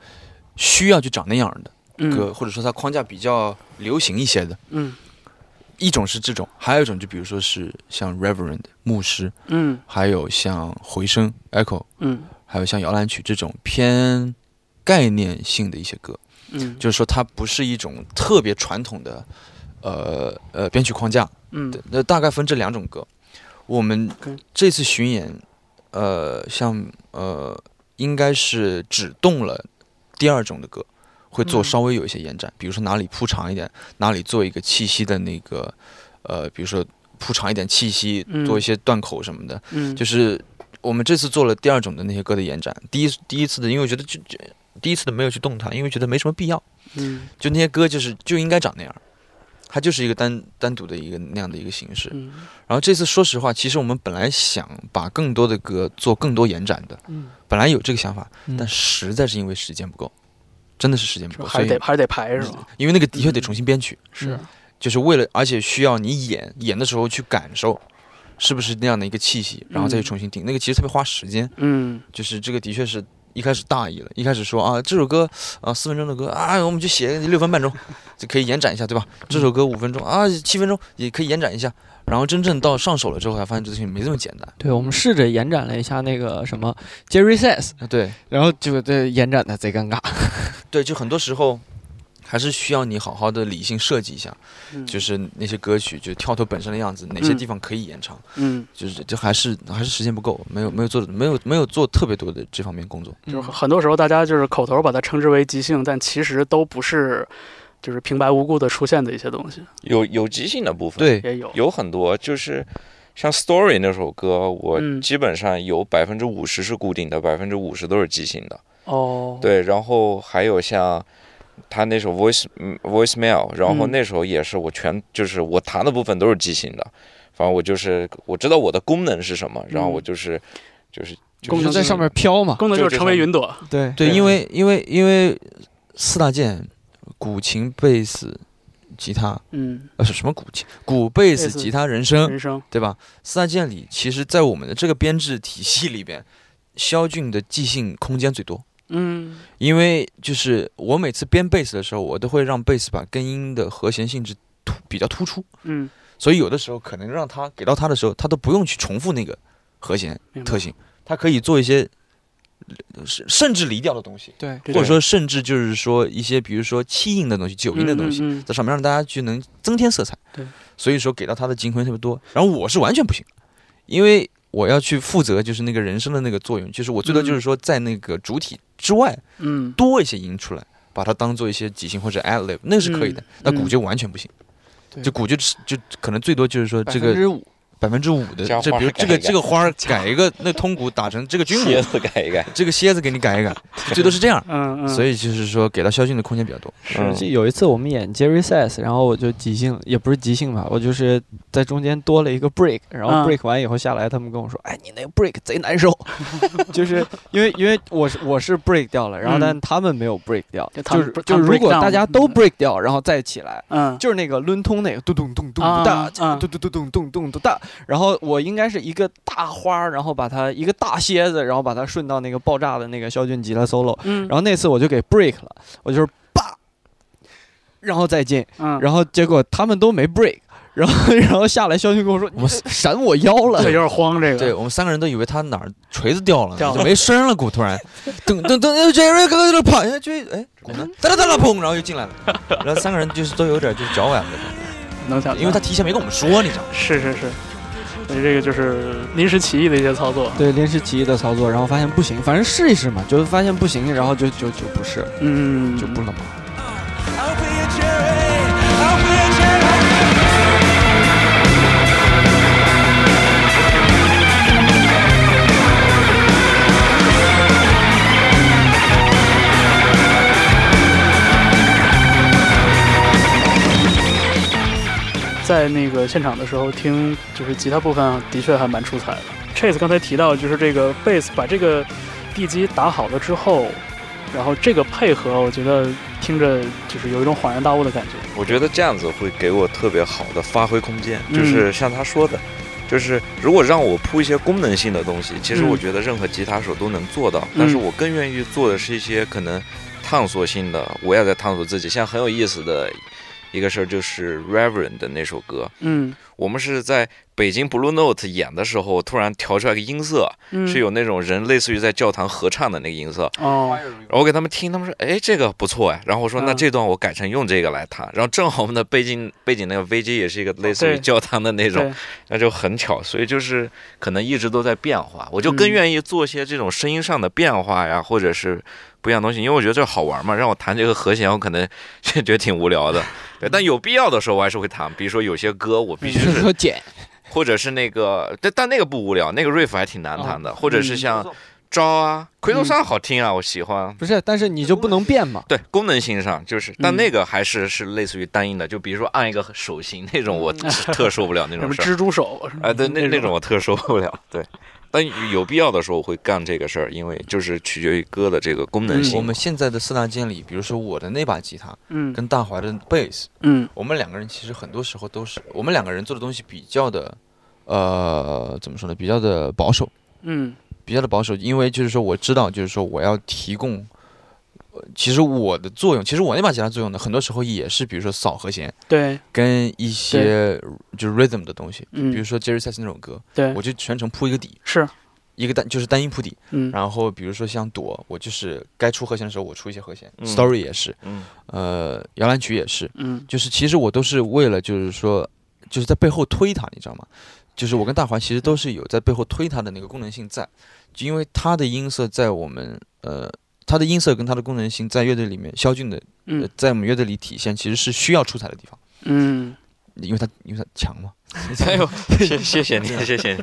需要就长那样的歌，或者说它框架比较流行一些的，嗯。一种是这种，还有一种就比如说是像 Reverend 牧师，嗯，还有像回声 Echo，嗯，还有像摇篮曲这种偏概念性的一些歌，嗯，就是说它不是一种特别传统的，呃呃编曲框架，嗯，那大概分这两种歌。我们这次巡演，呃，像呃，应该是只动了第二种的歌。会做稍微有一些延展，比如说哪里铺长一点，哪里做一个气息的那个，呃，比如说铺长一点气息，做一些断口什么的。嗯，就是我们这次做了第二种的那些歌的延展。第一第一次的，因为我觉得就就第一次的没有去动它，因为觉得没什么必要。嗯，就那些歌就是就应该长那样，它就是一个单单独的一个那样的一个形式。嗯，然后这次说实话，其实我们本来想把更多的歌做更多延展的，嗯，本来有这个想法，但实在是因为时间不够。真的是时间不够，还得还得排是吧？因为那个的确得重新编曲，是，就是为了，而且需要你演演的时候去感受，是不是那样的一个气息，然后再去重新听，那个其实特别花时间。嗯，就是这个的确是一开始大意了，一开始说啊这首歌啊四分钟的歌啊我们就写六分半钟就可以延展一下，对吧？这首歌五分钟啊七分钟也可以延展一下。然后真正到上手了之后，才发现这东西没这么简单。对，我们试着延展了一下那个什么 Jerry says，对，然后就这延展的贼尴尬。对，就很多时候还是需要你好好的理性设计一下，就是那些歌曲就跳脱本身的样子，哪些地方可以延长。嗯，就是就还是还是时间不够，没有没有做没有没有做特别多的这方面工作。就是很多时候大家就是口头把它称之为即兴，但其实都不是。就是平白无故的出现的一些东西，有有即兴的部分，对，也有有很多，就是像《Story》那首歌，我基本上有百分之五十是固定的，百分之五十都是即兴的。哦，对，然后还有像他那首《Voice Voice Mail》，然后那时候也是我全就是我弹的部分都是即兴的，反正我就是我知道我的功能是什么，然后我就是就是功能在上面飘嘛，功能就是成为云朵。对。对，因为因为因为四大件。古琴、贝斯、吉他，嗯，呃，是什么古琴、古、贝斯、吉他、人声，人声，对吧？四大件里，其实，在我们的这个编制体系里边，肖俊的即兴空间最多。嗯，因为就是我每次编贝斯的时候，我都会让贝斯把根音的和弦性质突比较突出。嗯，所以有的时候可能让他给到他的时候，他都不用去重复那个和弦特性，他可以做一些呃甚甚至离调的东西，对，对或者说甚至就是说一些比如说七音的东西、九音的东西，嗯嗯嗯在上面让大家去能增添色彩。对，所以说给到他的金魂特别多。然后我是完全不行，因为我要去负责就是那个人声的那个作用，就是我最多就是说在那个主体之外嗯，多一些音出来，把它当做一些即兴或者 ad lib，那个是可以的。那鼓就完全不行，对。就鼓就只就可能最多就是说这个分之五，百分之五的，这比如这个这个花儿改一个，那通鼓打成这个军蝎鼓，子改一改，这个蝎子给你改一改，最多是这样。嗯嗯，所以就是说给到肖俊的空间比较多。嗯是有一次我们演 Jerry Says，然后我就即兴，也不是即兴吧，我就是在中间多了一个 break，然后嗯 break 完以后下来，他们跟我说：“哎，你那个 break 贼难受。”就是因为因为我是我是 break 掉了，然后嗯但他们没有 break 掉，就他们就是就是如果大家都嗯 break 掉，然后再起来。嗯就是那个抡通那个咚咚咚咚啊哒，啊咚咚咚咚咚咚咚哒，然后我应该是一个大花，然后把它一个大蝎子，然后把它顺到那个爆炸的那个肖俊吉他 solo，嗯，然后那次我就给 break 了，我就是叭，然后再进，嗯，然后结果他们都没 break，然后 然后下来肖俊跟我说：“我闪我腰了。这有点慌，这个对我们三个人都以为他哪儿锤子掉了，掉了就没声了。鼓突然 噔噔噔哎，Jerry 刚刚就跑下去，哎，鼓呢？哒哒哒哒砰，然后又进来了。然后三个人就是都有点就是脚崴的感 能想觉，因为他提前没跟我们说，你知道吗？是是是，所以这个就是临时起意的一些操作。对，临时起意的操作，然后发现不行，反正试一试嘛，就是发现不行，然后就就就不试，嗯，就不了嘛。在那个现场的时候听，就是吉他部分啊，的确还蛮出彩的。Chase 刚才提到，就是这个贝斯把这个地基打好了之后，然后这个配合，我觉得听着就是有一种恍然大悟的感觉。我觉得这样子会给我特别好的发挥空间，嗯就是像他说的，就是如果让我铺一些功能性的东西，其实嗯我觉得任何吉他手都能做到，但是我更愿意做的是一些可能探索性的，我也在探索自己。像很有意思的一个事儿就是 Reverend 的那首歌，嗯。我们是在北京 Blue Note 演的时候，突然调出来个音色，嗯，是有那种人类似于在教堂合唱的那个音色，哦，然后我给他们听，他们说，哎，这个不错哎。然后我说，嗯。那这段我改成用这个来弹。然后正好我们的背景背景那个 VJ 也是一个类似于教堂的那种，那就很巧。所以就是可能一直都在变化，我就更嗯。愿意做一些这种声音上的变化呀，或者是不一样东西，因为我觉得这好玩嘛。让我弹这个和弦，我可能 觉得挺无聊的。对，但有必要的时候我还是会弹，比如说有些歌我必须是是，说减，或者是那个，但但那个不无聊，那个 riff 还挺难弹的，或者是像招啊、奎多山好听啊，我喜欢。不是，但是你就不能变嘛。对，功能性上就是，但嗯那个还是是类似于单音的，就比如说按一个手型那种，我特受不了那什么种事儿。蜘蛛手哎，对，那那那种我特受不了。对，但有必要的时候会干这个事儿，因为就是取决于歌的这个功能嗯性。我们现在的四大件里，比如说我的那把吉他嗯跟大华的贝斯，嗯我们两个人其实很多时候都是我们两个人做的东西比较的，呃，怎么说呢？比较的保守，嗯比较的保守，因为就是说我知道，就是说我要提供，呃其实我的作用，其实我那把吉他作用呢，很多时候也是比如说扫和弦对跟一些就是 rhythm 的东西，嗯比如说 Jerry Says 那首歌，对我就全程铺一个底，是一个单就是单音铺底，嗯然后比如说像躲，我就是该出和弦的时候我出一些和弦、嗯 s t o r y 也是，嗯呃，摇篮曲也是，嗯就是其实我都是为了就是说，就是在背后推它，你知道吗？就是我跟大环其实都是有在背后推它的那个功能性在，就因为它的音色在我们呃，它的音色跟它的功能性在乐队里面，肖俊的、呃嗯在我们乐队里体现，其实是需要出彩的地方，嗯因为他因为他强嘛。哎呦，谢谢谢你，谢谢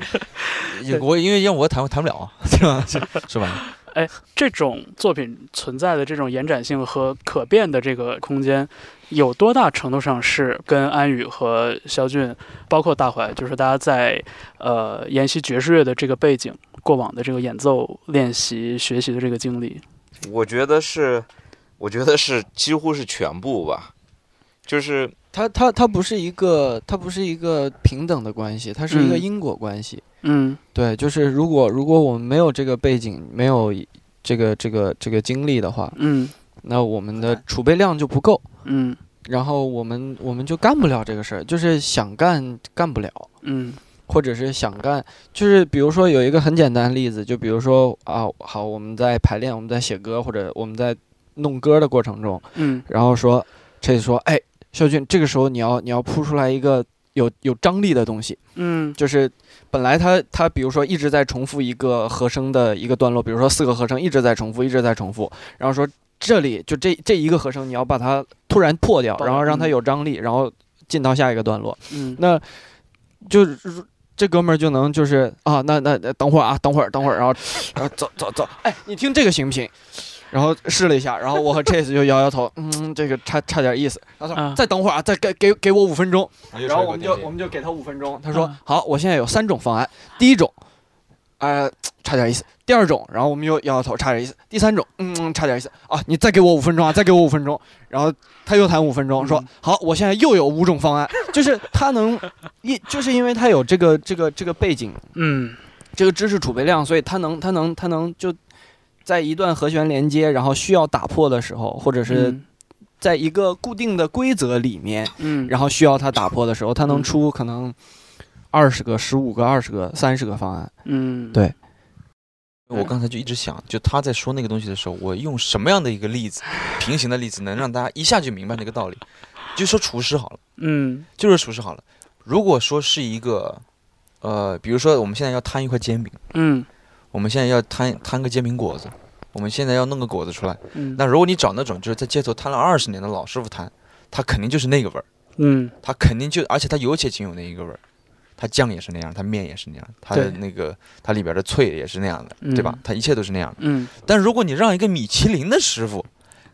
你。我因为要我弹我弹不了啊，是吧？是吧？哎？这种作品存在的这种延展性和可变的这个空间，有多大程度上是跟安宇和肖俊，包括大怀，就是大家在呃研习爵士乐的这个背景、过往的这个演奏练习、学习的这个经历？我觉得是，我觉得是几乎是全部吧，就是它它它不是一个，它不是一个平等的关系，它是一个嗯。因果关系。嗯。对，就是如果如果我们没有这个背景，没有这个这个这个经历的话，嗯。那我们的。储备量就不够。嗯。然后我们我们就干不了这个事儿，就是想干干不了，嗯或者是想干，就是比如说有一个很简单的例子，就比如说啊，好，我们在排练，我们在写歌，或者我们在弄歌的过程中，嗯。然后说这说，哎，肖俊，这个时候你要你要铺出来一个有有张力的东西，嗯。就是本来他他比如说一直在重复一个和声的一个段落，比如说四个和声一直在重复，一直在重复，然后说这里就这这一个和声你要把它突然破掉，然后让它嗯。有张力，然后进到下一个段落，嗯。那就是这哥们儿就能就是啊，那那那等会儿啊，等会儿等会儿，然后然后走走走，哎，你听这个行不行？然后试了一下，然后我和 Chase 就摇摇头，嗯，这个差差点意思。然后他说、啊再等会儿啊，再给给给我五分钟。然然后我们就我们就给他五分钟。他说、啊好，我现在有三种方案。第一种，呃，差点意思。第二种，然后我们又摇摇头，差点意思。第三种，嗯，差点意思啊，你再给我五分钟啊，再给我五分钟。然后他又谈五分钟，说嗯好，我现在又有五种方案，就是他能一，就是因为他有这个这个这个背景，嗯这个知识储备量，所以他能他能他能就在一段和弦连接，然后需要打破的时候，或者是嗯在一个固定的规则里面，嗯，然后需要他打破的时候，他能嗯出可能二十个、十五个、二十个、三十个方案。嗯对我刚才就一直想，就他在说那个东西的时候，我用什么样的一个例子，平行的例子，能让大家一下就明白那个道理？就说厨师好了，嗯就是厨师好了。如果说是一个，呃，比如说我们现在要摊一块煎饼，嗯我们现在要摊摊个煎饼果子，我们现在要弄个果子出来。嗯，那如果你找那种就是在街头摊了二十年的老师傅摊，他肯定就是那个味儿，嗯他肯定就，而且他有且仅有那一个味儿，他酱也是那样，它面也是那样，它的那个它里边的脆也是那样的，对吧？嗯？它一切都是那样的。嗯。但如果你让一个米其林的师傅，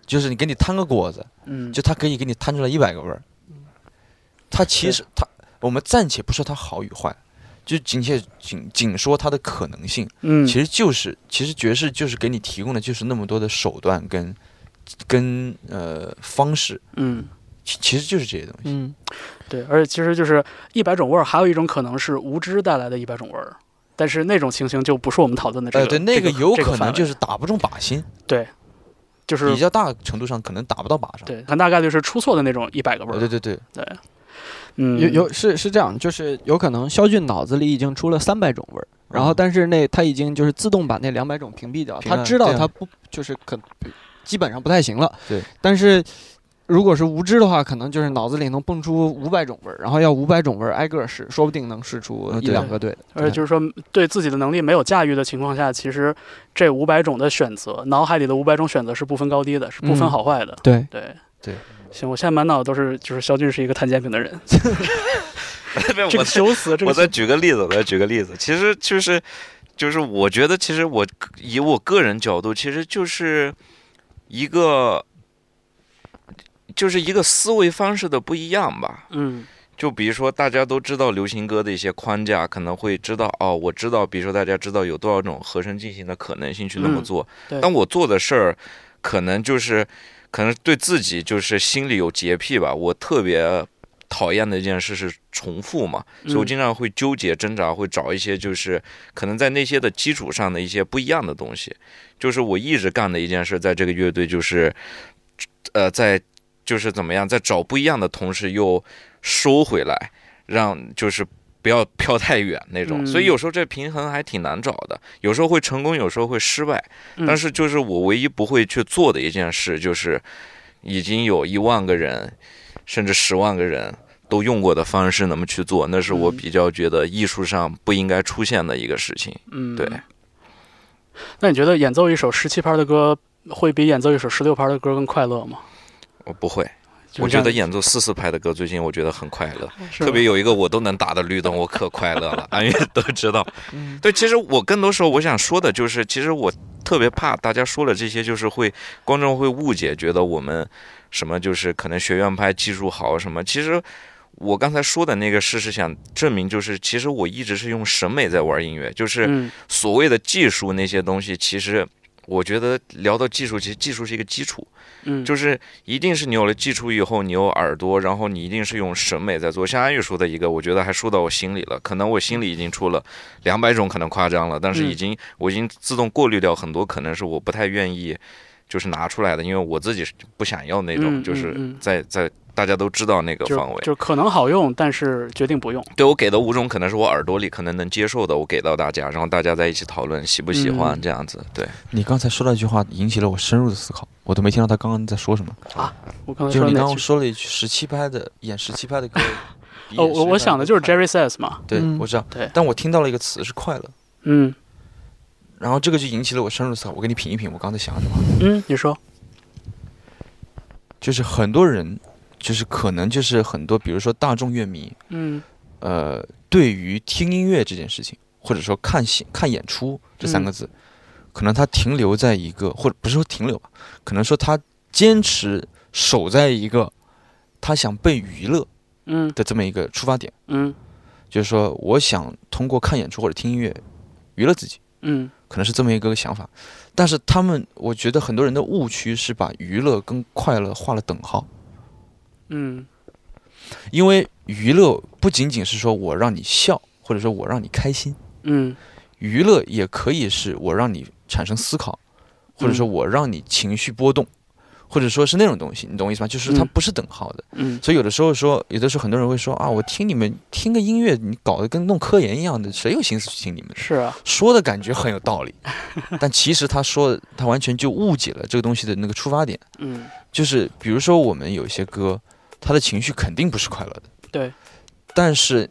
就是你给你摊个果子，嗯，就他可以给你摊出来一百个味儿。他其实他，我们暂且不说它好与坏，就仅且仅仅说它的可能性，嗯。其实就是其实爵士就是给你提供的就是那么多的手段跟跟呃方式，嗯其其实就是这些东西。嗯，对，而且其实就是一百种味儿，还有一种可能是无知带来的一百种味儿，但是那种情形就不是我们讨论的这个。呃，对，那个有可能就是打不中靶心，对就是比较大程度上可能打不到靶上。对，很大概率是出错的那种一百个味呃，儿。对对对，对，嗯，有有是是这样，就是有可能肖俊脑子里已经出了三百种味儿，然后嗯但是那他已经就是自动把那两百种屏蔽掉，了他知道他不就是可基本上不太行了。对，但是。如果是无知的话，可能就是脑子里能蹦出五百种味儿，然后要五百种味儿挨个试，说不定能试出一两个对的。而且就是说，对自己的能力没有驾驭的情况下，其实这五百种的选择，脑海里的五百种选择是不分高低的，是不分嗯。好坏的。对，对。对。行，我现在满脑都是，就是肖俊是一个摊煎饼的人，这我个羞死，这个我再举个例子，我再举个例子，其实就是就是我觉得，其实我以我个人角度，其实就是一个就是一个思维方式的不一样吧。嗯就比如说，大家都知道流行歌的一些框架，可能会知道哦，我知道，比如说大家知道有多少种和声进行的可能性去那么嗯做，对但我做的事儿，可能就是可能对自己就是心里有洁癖吧，我特别。讨厌的一件事是重复嘛，所以我嗯经常会纠结挣扎，会找一些就是可能在那些的基础上的一些不一样的东西。就是我一直干的一件事，在这个乐队就是，呃，在就是怎么样，在找不一样的同时又收回来，让就是不要飘太远那种。嗯所以有时候这平衡还挺难找的，有时候会成功，有时候会失败。嗯但是就是我唯一不会去做的一件事，就是已经有一万个人，甚至十万个人。都用过的方式，那么去做，那是我嗯比较觉得艺术上不应该出现的一个事情。嗯，对。那你觉得演奏一首十七拍的歌，会比演奏一首十六拍的歌更快乐吗？我不会，我觉得演奏四四拍的歌，最近我觉得很快乐。特别有一个我都能打的律动，我可快乐了，安岳都知道。嗯对，其实我更多时候我想说的就是，其实我特别怕大家说了这些，就是会观众会误解，觉得我们什么就是可能学院派技术好什么。其实我刚才说的那个事是想证明，就是其实我一直是用审美在玩音乐，就是嗯所谓的技术那些东西，其实。我觉得聊到技术，其实技术是一个基础，嗯，就是一定是你有了基础以后，你有耳朵，然后你一定是用审美在做。像安玉说的一个，我觉得还说到我心里了。可能我心里已经出了两百种，可能夸张了，但是已经、我已经自动过滤掉很多可能是我不太愿意就是拿出来的，因为我自己是不想要那种，嗯就是在在大家都知道那个就范围。就可能好用，但是决定不用。对我给的五种可能是我耳朵里可能能接受的，我给到大家，然后大家在一起讨论喜不喜欢嗯这样子。对，你刚才说那句话引起了我深入的思考，我都没听到他刚刚在说什么啊。我刚才就是你刚刚说了一句十七拍的演十七拍的歌。比 哦，我我想的就是 Jerry Says 嘛。对，嗯我知道。对但我听到了一个词是快乐，嗯然后这个就引起了我深入的思考。我给你品一品，我刚才想什么。嗯，你说，就是很多人，就是可能就是很多，比如说大众乐迷，嗯呃，对于听音乐这件事情，或者说看戏、看演出这三个嗯字，可能他停留在一个，或者不是说停留吧，可能说他坚持守在一个他想被娱乐嗯的这么一个出发点，嗯就是说我想通过看演出或者听音乐娱乐自己，嗯可能是这么一个想法。但是他们，我觉得很多人的误区是把娱乐跟快乐画了等号。嗯因为娱乐不仅仅是说我让你笑，或者说我让你开心，嗯娱乐也可以是我让你产生思考，或者说嗯我让你情绪波动，或者说是那种东西，你懂我意思吗？就是它嗯不是等号的。嗯所以有的时候说，有的时候很多人会说啊，我听你们听个音乐，你搞得跟弄科研一样的，谁有心思去听你们？是啊，说的感觉很有道理，但其实他说的，他完全就误解了这个东西的那个出发点。嗯就是比如说我们有一些歌，他的情绪肯定不是快乐的，对，但是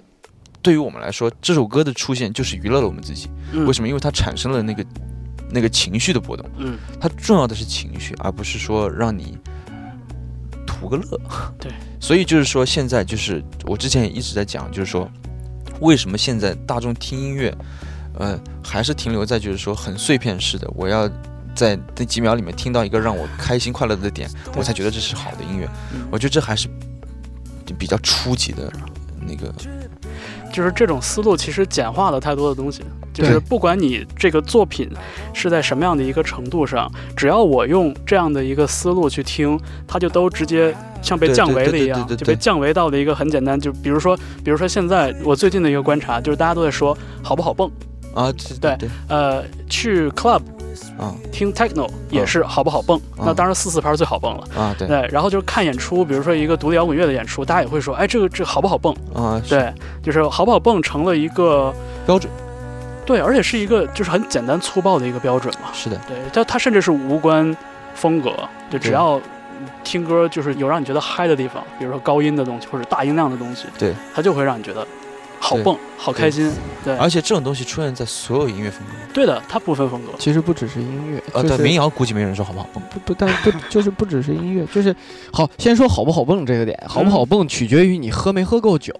对于我们来说，这首歌的出现就是娱乐了我们自己。嗯为什么？因为它产生了那个那个情绪的波动，嗯它重要的是情绪，而不是说让你图个乐。对，所以就是说，现在就是我之前也一直在讲，就是说，为什么现在大众听音乐，呃，还是停留在就是说很碎片式的，我要。在那几秒里面听到一个让我开心快乐的点，我才觉得这是好的音乐。嗯我觉得这还是比较初级的那个就是这种思路其实简化了太多的东西。就是不管你这个作品是在什么样的一个程度上，只要我用这样的一个思路去听，它就都直接像被降维了一样，就被降维到了一个很简单。就比如说，比如说现在我最近的一个观察，就是大家都在说好不好蹦，啊，对对对呃，去 club 啊。听 techno 也是好不好蹦，嗯那当然四四拍最好蹦了。啊对。对，然后就是看演出，比如说一个独立摇滚乐的演出，大家也会说，哎，这个这个好不好蹦？啊，对，就是好不好蹦成了一个标准。对，而且是一个就是很简单粗暴的一个标准嘛。是的，对，它它甚至是无关风格，就只要听歌就是有让你觉得嗨的地方，比如说高音的东西或者大音量的东西，对，它就会让你觉得好蹦、好开心。对，而且这种东西出现在所有音乐风格里。对的，它不分风格。其实不只是音乐，呃，对，民谣估计没人说好不好蹦。不不，但不就是不只是音乐，就是好。先说好不好蹦这个点，好不好蹦取决于你喝没喝够酒。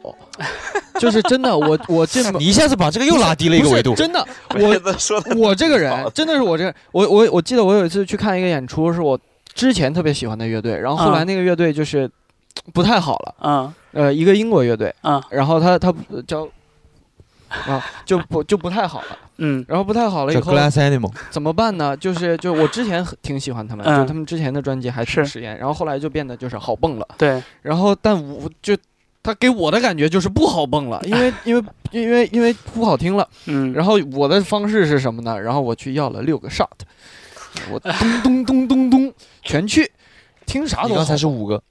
就是真的，我我这 么你一下子把这个又拉低了一个维度不是。真的，我我这个人真的是我这，我我我记得我有一次去看一个演出，是我之前特别喜欢的乐队，然后后来嗯那个乐队就是不太好了，嗯呃，一个英国乐队，嗯然后他他叫啊就不就不太好了，嗯。然后不太好了以后 Glass Animal，怎么办呢？就是就我之前很挺喜欢他们，嗯。就他们之前的专辑还挺是。实验，然后后来就变得就是好蹦了，对，然后但我就。他给我的感觉就是不好蹦了，因为因为因为因为不好听了。嗯，然后我的方式是什么呢？然后我去要了六个 shot，我咚咚咚咚咚全去，听啥都刚才是五个。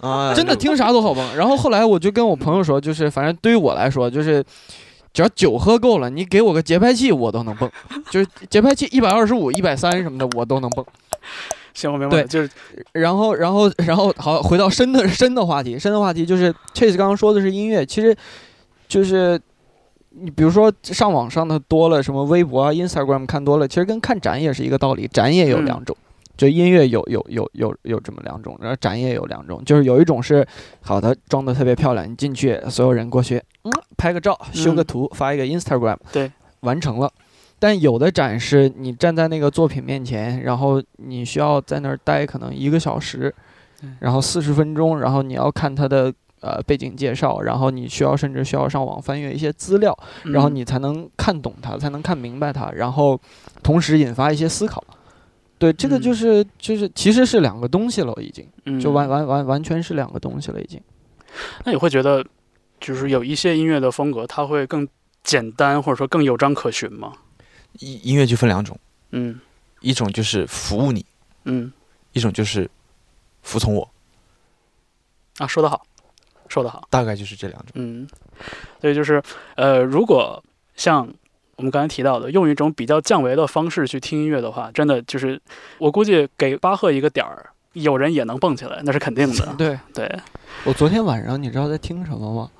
啊，真的听啥都好蹦。然后后来我就跟我朋友说，就是反正对于我来说，就是只要酒喝够了，你给我个节拍器我都能蹦，就是节拍器一百二十五、一百三什么的我都能蹦。行，我明白了，对就是然后，然后，然后，好，回到深的深的话题，深的话题就是 Chase 刚刚说的是音乐，其实就是你比如说上网上的多了，什么微博啊、Instagram 看多了，其实跟看展也是一个道理，展也有嗯两种。就音乐有有有有有这么两种，然后展也有两种，就是有一种是好的装的特别漂亮，你进去所有人过去，嗯，拍个照，修个嗯图，发一个 Instagram，对，完成了。但有的展是你站在那个作品面前，然后你需要在那儿待可能一个小时，然后四十分钟，然后你要看它的呃背景介绍，然后你需要甚至需要上网翻阅一些资料，然后嗯你才能看懂它，才能看明白它，然后同时引发一些思考。对，这个嗯就是就是其实是两个东西了，已经嗯就完完完完全是两个东西了，已经。那你会觉得，就是有一些音乐的风格，它会更简单，或者说更有章可循吗？音音乐就分两种，嗯一种就是服务你，嗯一种就是服从我。啊，说得好，说得好，大概就是这两种。嗯，所以就是呃，如果像我们刚才提到的，用一种比较降维的方式去听音乐的话，真的就是我估计给巴赫一个点儿，有人也能蹦起来，那是肯定的。对对，我昨天晚上你知道在听什么吗？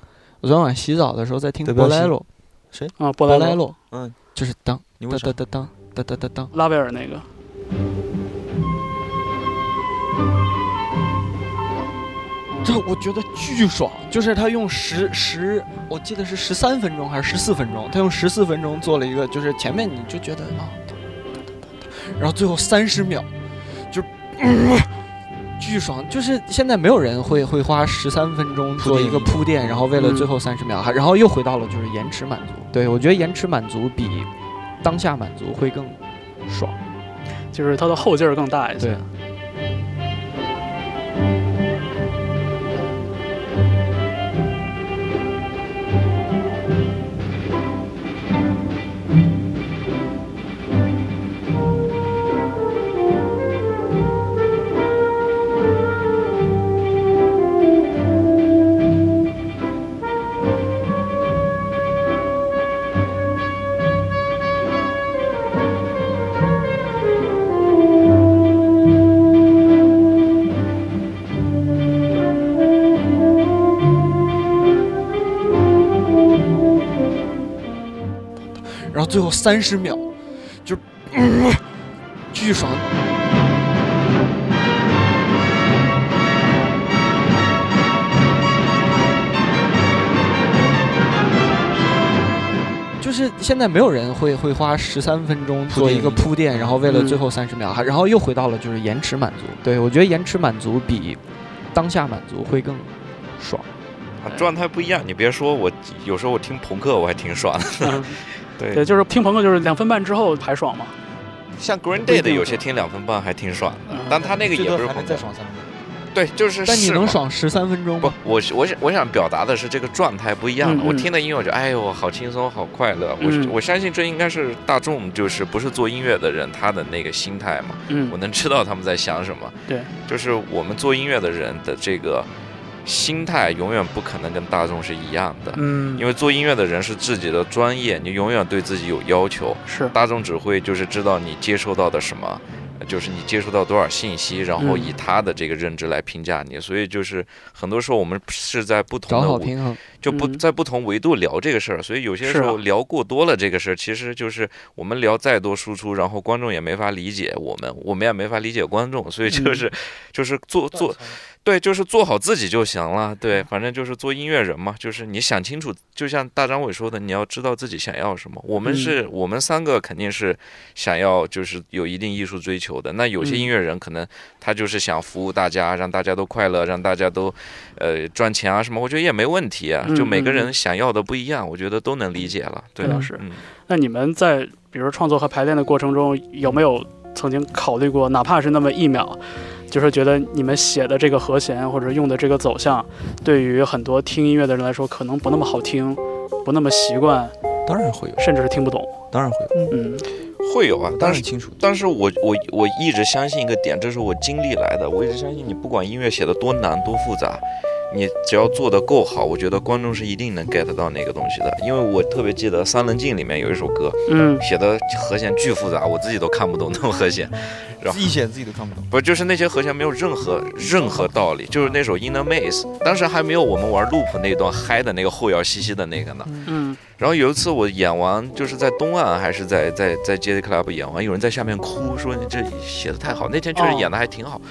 我昨天晚上洗澡的时候在听波莱罗，谁啊？波莱莱罗，嗯，就是当当当当当当当当，拉威尔那个。这我觉得巨爽，就是他用十十，我记得是十三分钟还是十四分钟，他用十四分钟做了一个，就是前面你就觉得啊，然后最后三十秒，就、嗯、巨爽，就是现在没有人会会花十三分钟做一个铺垫，然后为了最后三十秒，还、然后又回到了就是延迟满足。对我觉得延迟满足比当下满足会更爽，就是它的后劲儿更大一些。对。最后三十秒，就、嗯、巨爽。就是现在没有人会会花十三分钟做一个铺垫，然后为了最后三十秒，还、然后又回到了就是延迟满足。对我觉得延迟满足比当下满足会更爽。啊，状态不一样。你别说我，有时候我听朋克我还挺爽的。嗯 对对，就是听朋克就是两分半之后还爽嘛。像 Green Day 的有些听两分半还挺爽的，但他那个也不是再爽三分钟。对，就是。但你能爽十三分钟不？，我我想我想表达的是这个状态不一样了。嗯嗯我听的音乐，我就哎呦，好轻松，好快乐。我、嗯我相信这应该是大众，就是不是做音乐的人他的那个心态嘛。嗯我能知道他们在想什么。对，就是我们做音乐的人的这个心态，永远不可能跟大众是一样的。嗯，因为做音乐的人是自己的专业，你永远对自己有要求。是大众只会就是知道你接收到的什么，呃就是你接触到多少信息，然后嗯以他的这个认知来评价你。所以就是很多时候我们是在不同的维好平衡。就不嗯在不同维度聊这个事儿，所以有些时候啊聊过多了这个事儿，其实就是我们聊再多输出，然后观众也没法理解我们，我们也没法理解观众，所以就嗯是、就是做做对，就是做好自己就行了。对，反正就是做音乐人嘛，就是你想清楚，就像大张伟说的，你要知道自己想要什么。我们嗯是、我们三个肯定是想要就是有一定艺术追求的。那有些嗯音乐人可能他就是想服务大家，让大家都快乐，让大家都呃赚钱啊什么，我觉得也没问题啊。就每个人想要的不一样，我觉得都能理解了。对老师嗯，那你们在比如说创作和排练的过程中，有没有曾经考虑过，哪怕是那么一秒，就是觉得你们写的这个和弦或者用的这个走向，对于很多听音乐的人来说，可能不那么好听，不那么习惯，当然会有，甚至是听不懂。当然会有，嗯会有啊，但是当然清楚。但是我我我一直相信一个点，这是我经历来的。我一直相信，你不管音乐写的多难多复杂，你只要做得够好，我觉得观众是一定能 get 到那个东西的。因为我特别记得《三棱镜》里面有一首歌，嗯写的和弦巨复杂，我自己都看不懂那种和弦。然后自己写自己都看不懂。不就是那些和弦没有任何任何道理，就是那首《Inner Maze》，当时还没有我们玩 loop 那段嗨的那个后摇嘻嘻的那个呢。嗯然后有一次我演完，就是在东岸还是在在在 J Club 演完，有人在下面哭说你这写的太好，那天确实哦演的还挺好。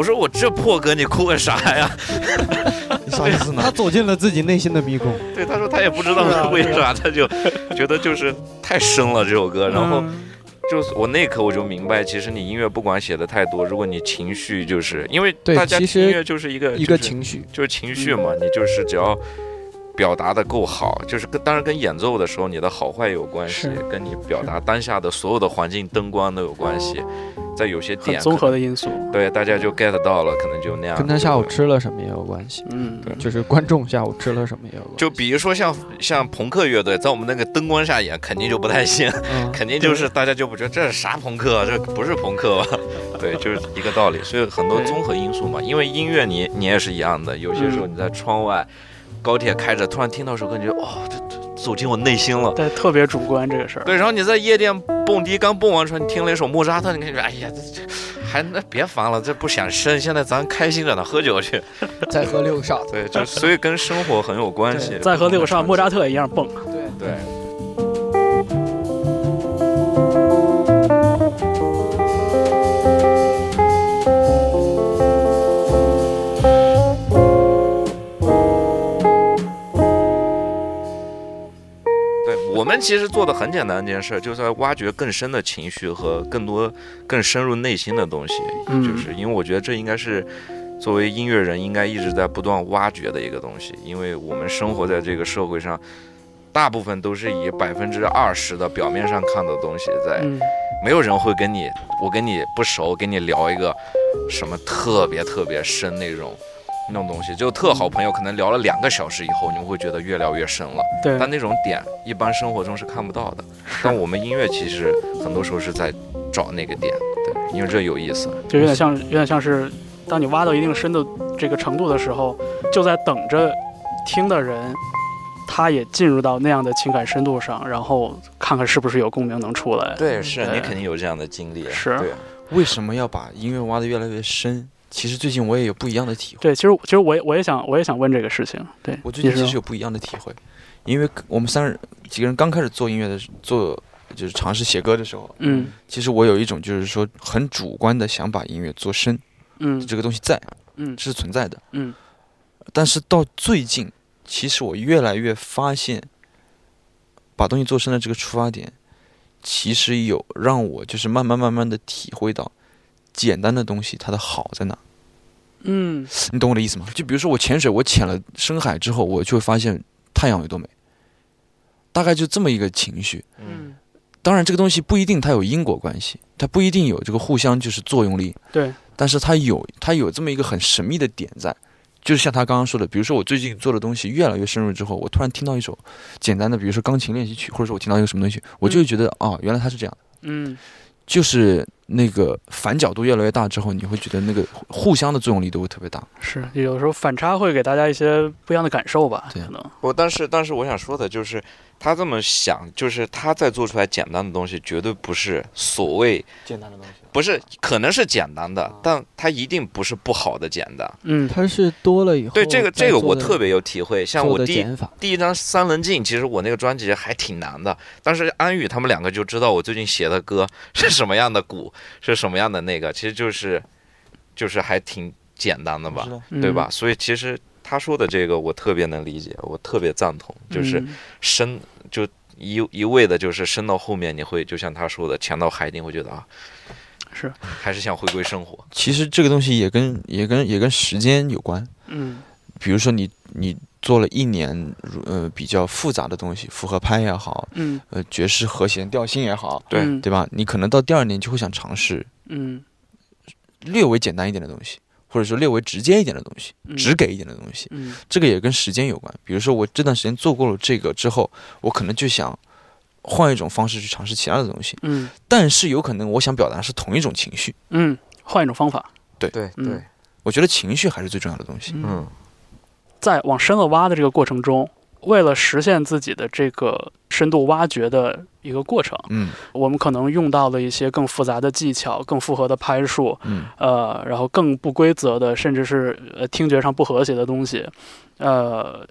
我说我这破歌你哭个啥呀？你 啥意思呢他？走进了自己内心的迷宫。对，他说他也不知道为啥，他就觉得就是太深了这首歌。然后嗯就是我那一刻我就明白，其实你音乐不管写的太多，如果你情绪就是因为对大家其实听音乐就是一个一个情绪，就是情绪嘛，你就是只要表达的够好，就是跟当然跟演奏的时候你的好坏有关系，跟你表达当下的所有的环境灯光都有关系，在有些点很综合的因素。对大家就 get 到了，可能就那样。跟他下午吃了什么也有关系，嗯，对就是观众下午吃了什么也有关系。就比如说像像朋克乐队，在我们那个灯光下演，肯定就不太行，嗯，肯定就是大家就不觉得这是啥朋克，这不是朋克吧？对，就是一个道理。所以很多综合因素嘛，因为音乐你你也是一样的，有些时候你在窗外，高铁开着，突然听到首歌，你觉得哦，这这走进我内心了。对，特别主观这个事儿。对，然后你在夜店蹦迪刚蹦完出来，你听了一首莫扎特，你感觉哎呀，这这还那别烦了，这不想深，现在咱开心着呢，喝酒去。再喝六少。对，就所以跟生活很有关系。再喝六上莫扎特一样蹦。对。对我其实做的很简单一件事，就是在挖掘更深的情绪和更多更深入内心的东西。嗯就是因为我觉得这应该是作为音乐人应该一直在不断挖掘的一个东西，因为我们生活在这个社会上，大部分都是以百分之二十的表面上看的东西在，嗯没有人会跟你，我跟你不熟，跟你聊一个什么特别特别深那种。那种东西，就特好朋友，可能聊了两个小时以后，你们会觉得越聊越深了。对，但那种点，一般生活中是看不到的。但我们音乐其实很多时候是在找那个点，对，因为这有意思。就有点像，有点像是，当你挖到一定深的这个程度的时候，就在等着听的人，他也进入到那样的情感深度上，然后看看是不是有共鸣能出来。对，是对你肯定有这样的经历。是对，为什么要把音乐挖得越来越深？其实最近我也有不一样的体会。对，其实其实我也我也想我也想问这个事情。对，我最近其实有不一样的体会，因为我们三人几个人刚开始做音乐的做就是尝试写歌的时候，嗯其实我有一种就是说很主观的想把音乐做深，嗯这个东西在嗯这是存在的。嗯但是到最近，其实我越来越发现，把东西做深的这个出发点，其实有让我就是慢慢慢慢的体会到，简单的东西它的好在哪。嗯。你懂我的意思吗？就比如说我潜水，我潜了深海之后，我就会发现太阳有多美，大概就这么一个情绪。嗯，当然，这个东西不一定它有因果关系，它不一定有这个互相就是作用力，对，但是它有它有这么一个很神秘的点在，就是像他刚刚说的，比如说我最近做的东西越来越深入之后，我突然听到一首简单的，比如说钢琴练习曲，或者说我听到一个什么东西，我就会觉得哦，原来它是这样。的，嗯。就是那个反角度越来越大之后，你会觉得那个互相的作用力都会特别大。是，有时候反差会给大家一些不一样的感受吧，对可能。我但是但是我想说的就是，他这么想，就是他在做出来简单的东西，绝对不是所谓简单的东西。不是，可能是简单的，但它一定不是不好的简单。嗯它是多了以后对这个这个我特别有体会，像我第第一张《三棱镜》，其实我那个专辑还挺难的，但是安宇他们两个就知道我最近写的歌是什么样的鼓，是什么样的那个，其实就是就是还挺简单的吧，嗯对吧？？所以其实他说的这个我特别能理解，我特别赞同，就是嗯深就一一味的就是深到后面，你会就像他说的，潜到海底会觉得啊，是，还是想回归生活。其实这个东西也跟也跟也跟时间有关，嗯比如说你你做了一年呃比较复杂的东西，复合拍也好，嗯呃爵士和弦调性也好，对嗯对吧？你可能到第二年就会想尝试嗯略微简单一点的东西，或者说略微直接一点的东西，嗯直给一点的东西。嗯这个也跟时间有关。比如说我这段时间做过了这个之后，我可能就想换一种方式去尝试其他的东西，嗯但是有可能我想表达是同一种情绪。嗯，换一种方法。对嗯我觉得情绪还是最重要的东西。嗯在往深了挖的这个过程中，为了实现自己的这个深度挖掘的一个过程，嗯我们可能用到了一些更复杂的技巧、更复合的拍数，嗯呃，然后更不规则的，甚至是呃听觉上不和谐的东西，呃，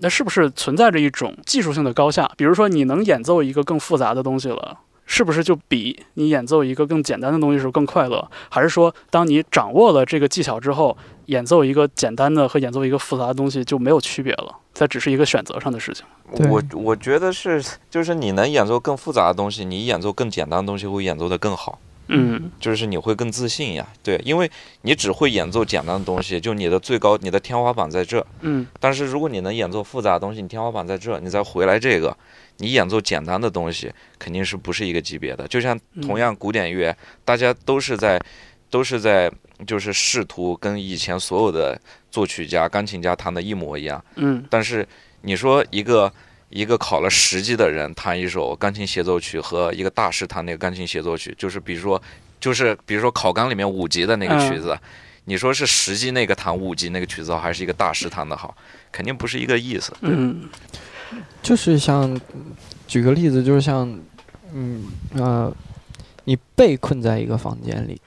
那是不是存在着一种技术性的高下？比如说，你能演奏一个更复杂的东西了。是不是就比你演奏一个更简单的东西时候更快乐？还是说，当你掌握了这个技巧之后，演奏一个简单的和演奏一个复杂的东西就没有区别了？它只是一个选择上的事情。我我觉得是，就是你能演奏更复杂的东西，你演奏更简单的东西会演奏的更好。嗯，就是你会更自信呀。对，因为你只会演奏简单的东西，就你的最高、你的天花板在这。嗯，但是如果你能演奏复杂的东西，你天花板在这，你再回来这个，你演奏简单的东西肯定是不是一个级别的。就像同样古典乐，大家都是在都是在就是试图跟以前所有的作曲家、钢琴家弹的一模一样。嗯，但是你说一个。一个考了十级的人弹一首钢琴协奏曲和一个大师弹那个钢琴协奏曲，就是比如说，就是比如说考纲里面五级的那个曲子，你说是十级那个弹五级那个曲子好，还是一个大师弹的好，肯定不是一个意思。嗯，就是像举个例子，就是像嗯呃，你被困在一个房间里。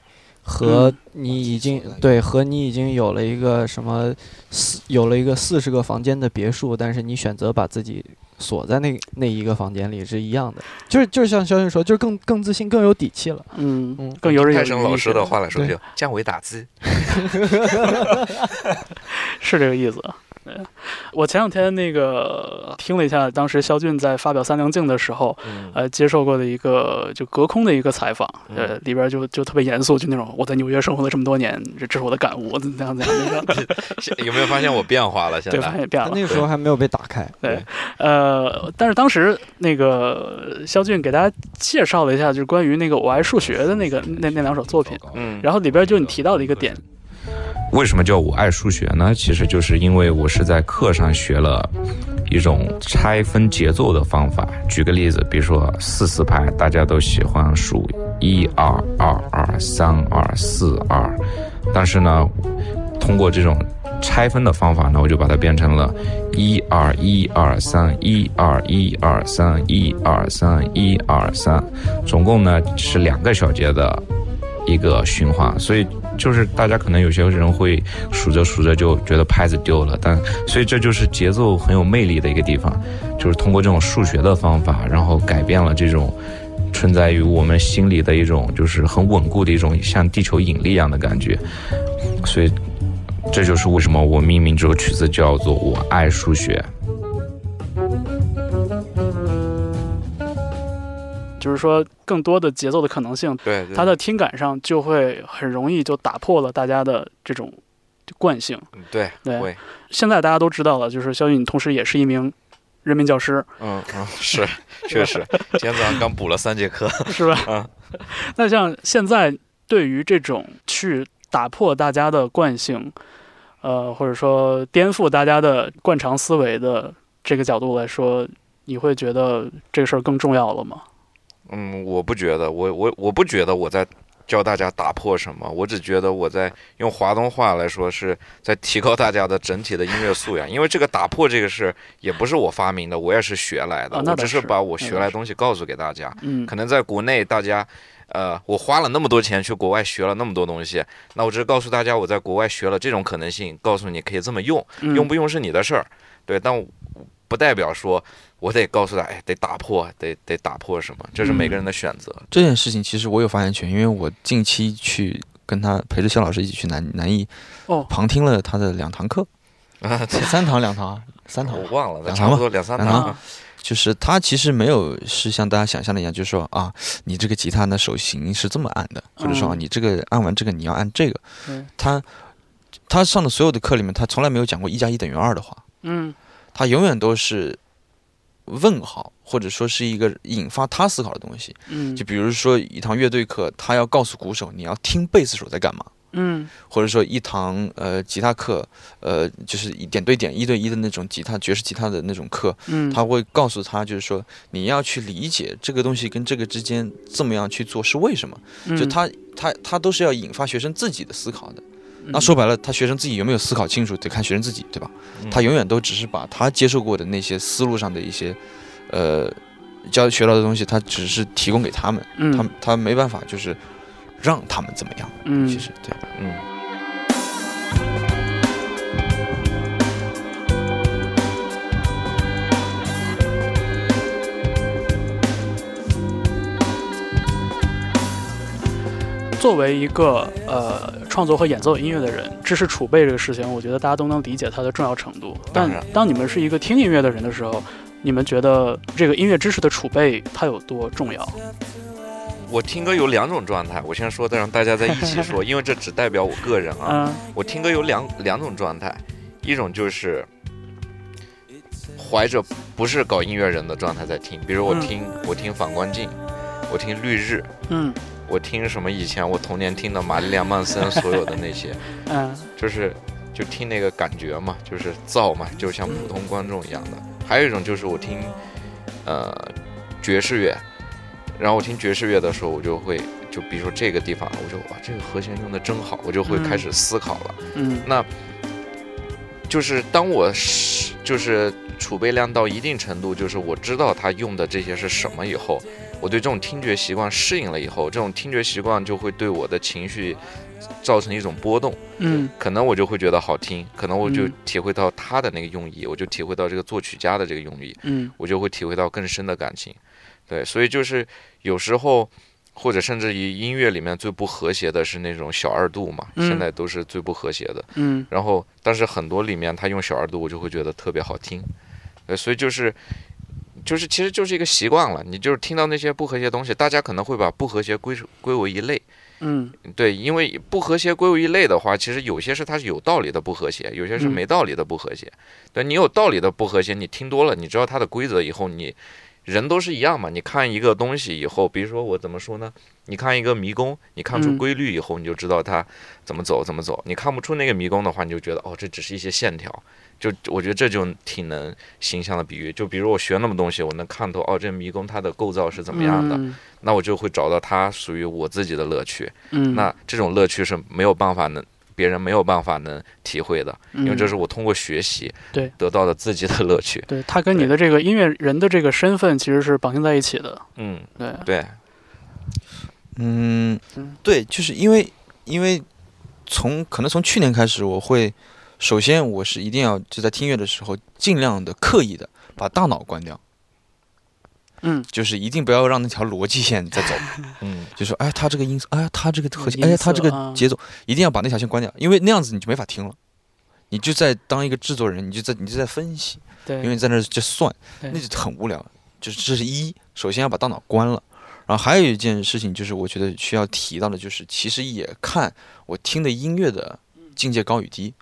和你已经对，和你已经有了一个什么四有了一个四十个房间的别墅，但是你选择把自己锁在那那一个房间里是一样的，就是就是像肖俊说，就是更更自信、更有底气了。嗯嗯，更游刃有余。泰生老师的话来说，就降维打击 是这个意思。我前两天那个听了一下，当时肖俊在发表《三棱镜》的时候，呃，接受过的一个就隔空的一个采访，呃，里边就就特别严肃，就那种我在纽约生活了这么多年，这这是我的感悟，怎样怎样那个。有没有发现我变化了？现在对，发现变了。那个时候还没有被打开。对，呃，但是当时那个肖俊给大家介绍了一下，就是关于那个我爱数学的那个那那两首作品，嗯，然后里边就你提到的一个点。为什么叫我爱数学呢？其实就是因为我是在课上学了一种拆分节奏的方法。举个例子，比如说四四拍，大家都喜欢数一二二二三二四二，但是呢，通过这种拆分的方法呢，我就把它变成了一二一二三一二一二三一二三一二三，总共呢是两个小节的一个循环，所以。就是大家可能有些人会数着数着就觉得拍子丢了，但所以这就是节奏很有魅力的一个地方，就是通过这种数学的方法，然后改变了这种存在于我们心里的一种就是很稳固的一种像地球引力一样的感觉，所以这就是为什么我命名这首曲子叫做《我爱数学》。就是说，更多的节奏的可能性，对，它的听感上就会很容易就打破了大家的这种惯性。对对，现在大家都知道了，就是肖韵同时也是一名人民教师。嗯嗯，是，确实，今天早上刚补了三节课，是吧？嗯。那像现在对于这种去打破大家的惯性，呃，或者说颠覆大家的惯常思维的这个角度来说，你会觉得这个事儿更重要了吗？嗯，我不觉得，我我我不觉得我在教大家打破什么，我只觉得我在用华东话来说是在提高大家的整体的音乐素养。因为这个打破这个事也不是我发明的，我也是学来的，我只是把我学来的东西告诉给大家。嗯，可能在国内大家，呃，我花了那么多钱去国外学了那么多东西，那我只是告诉大家我在国外学了这种可能性，告诉你可以这么用，用不用是你的事儿，对，但不代表说。我得告诉他，哎，得打破，得得打破什么？这是每个人的选择。这件事情其实我有发言权，因为我近期去跟他陪着肖老师一起去南南艺，哦，旁听了他的两堂课，啊，三堂两堂三堂，我忘了，两堂吧，两三堂。就是他其实没有是像大家想象的一样，就是说啊，你这个吉他呢手型是这么按的，或者说你这个按完这个你要按这个。他他上的所有的课里面，他从来没有讲过一加一等于二的话。嗯，他永远都是。问号，或者说是一个引发他思考的东西。嗯，就比如说一堂乐队课，他要告诉鼓手你要听贝斯手在干嘛。嗯，或者说一堂呃吉他课，呃就是一点对点一对一的那种吉他爵士吉他的那种课。嗯，他会告诉他就是说你要去理解这个东西跟这个之间这么样去做是为什么。就他他他都是要引发学生自己的思考的。那说白了，他学生自己有没有思考清楚，得看学生自己，对吧？他永远都只是把他接受过的那些思路上的一些，呃，教学到的东西，他只是提供给他们，他他没办法就是让他们怎么样。嗯，其实对，嗯。作为一个呃创作和演奏音乐的人，知识储备这个事情，我觉得大家都能理解它的重要程度。但当你们是一个听音乐的人的时候，你们觉得这个音乐知识的储备它有多重要？我听歌有两种状态，我先说的，让大家再一起说，因为这只代表我个人啊。嗯我听歌有两两种状态，一种就是怀着不是搞音乐人的状态在听，比如我嗯听、我听反光镜，我听绿日，嗯我听什么以前我童年听的玛丽莲曼森所有的那些，嗯就是就听那个感觉嘛，就是燥嘛，就像普通观众一样的。还有一种就是我听呃爵士乐，然后我听爵士乐的时候，我就会就比如说这个地方，我就哇这个和弦用的真好，我就会开始思考了。嗯那就是当我是就是储备量到一定程度，就是我知道他用的这些是什么以后，我对这种听觉习惯适应了以后，这种听觉习惯就会对我的情绪造成一种波动，嗯可能我就会觉得好听，可能我就嗯体会到他的那个用意，我就体会到这个作曲家的这个用意，嗯我就会体会到更深的感情。对，所以就是有时候，或者甚至于音乐里面最不和谐的是那种小二度嘛，嗯现在都是最不和谐的。嗯然后，但是很多里面他用小二度，我就会觉得特别好听。呃，所以就是，就是其实就是一个习惯了。你就是听到那些不和谐的东西，大家可能会把不和谐归归为一类。嗯对，因为不和谐归为一类的话，其实有些是它是有道理的不和谐，有些是嗯没道理的不和谐。对你有道理的不和谐，你听多了，你知道它的规则以后，你人都是一样嘛。你看一个东西以后，比如说我怎么说呢？你看一个迷宫，你看出嗯规律以后，你就知道它怎么走怎么走。你看不出那个迷宫的话，你就觉得哦，这只是一些线条。就我觉得这就挺能形象的比喻。就比如我学那么东西，我能看透哦，这迷宫它的构造是怎么样的，嗯那我就会找到它属于我自己的乐趣。嗯，那这种乐趣是没有办法能别人没有办法能体会的，因为这是嗯我通过学习对。得到的自己的乐趣。对他跟你的这个音乐人的这个身份其实是绑定在一起的。嗯，对，对，嗯嗯，对，就是因为因为从可能从去年开始，我会首先我是一定要就在听乐的时候，尽量的刻意的把大脑关掉，嗯。就是一定不要让那条逻辑线在走，嗯就说哎，他这个音色，哎，他这个和弦，音哎，他这个节奏，一定要把那条线关掉，因为那样子你就没法听了。你就在当一个制作人，你就在你就在分析，对，因为你在那儿就算，那就很无聊。就是这是一，首先要把大脑关了，然后还有一件事情就是我觉得需要提到的，就是其实也看我听的音乐的境界高与低。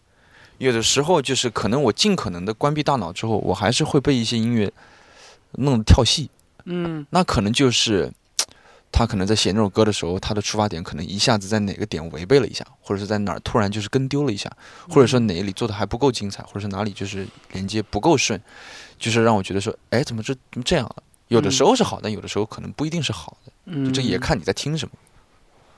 有的时候就是可能我尽可能的关闭大脑之后，我还是会被一些音乐弄得跳戏，嗯。那可能就是他可能在写那首歌的时候，他的出发点可能一下子在哪个点违背了一下，或者是在哪儿突然就是跟丢了一下，或者说哪里做的还不够精彩，或者是哪里就是连接不够顺，就是让我觉得说，哎，怎么这怎么这样了？有的时候是好，但有的时候可能不一定是好的，嗯，这也看你在听什么，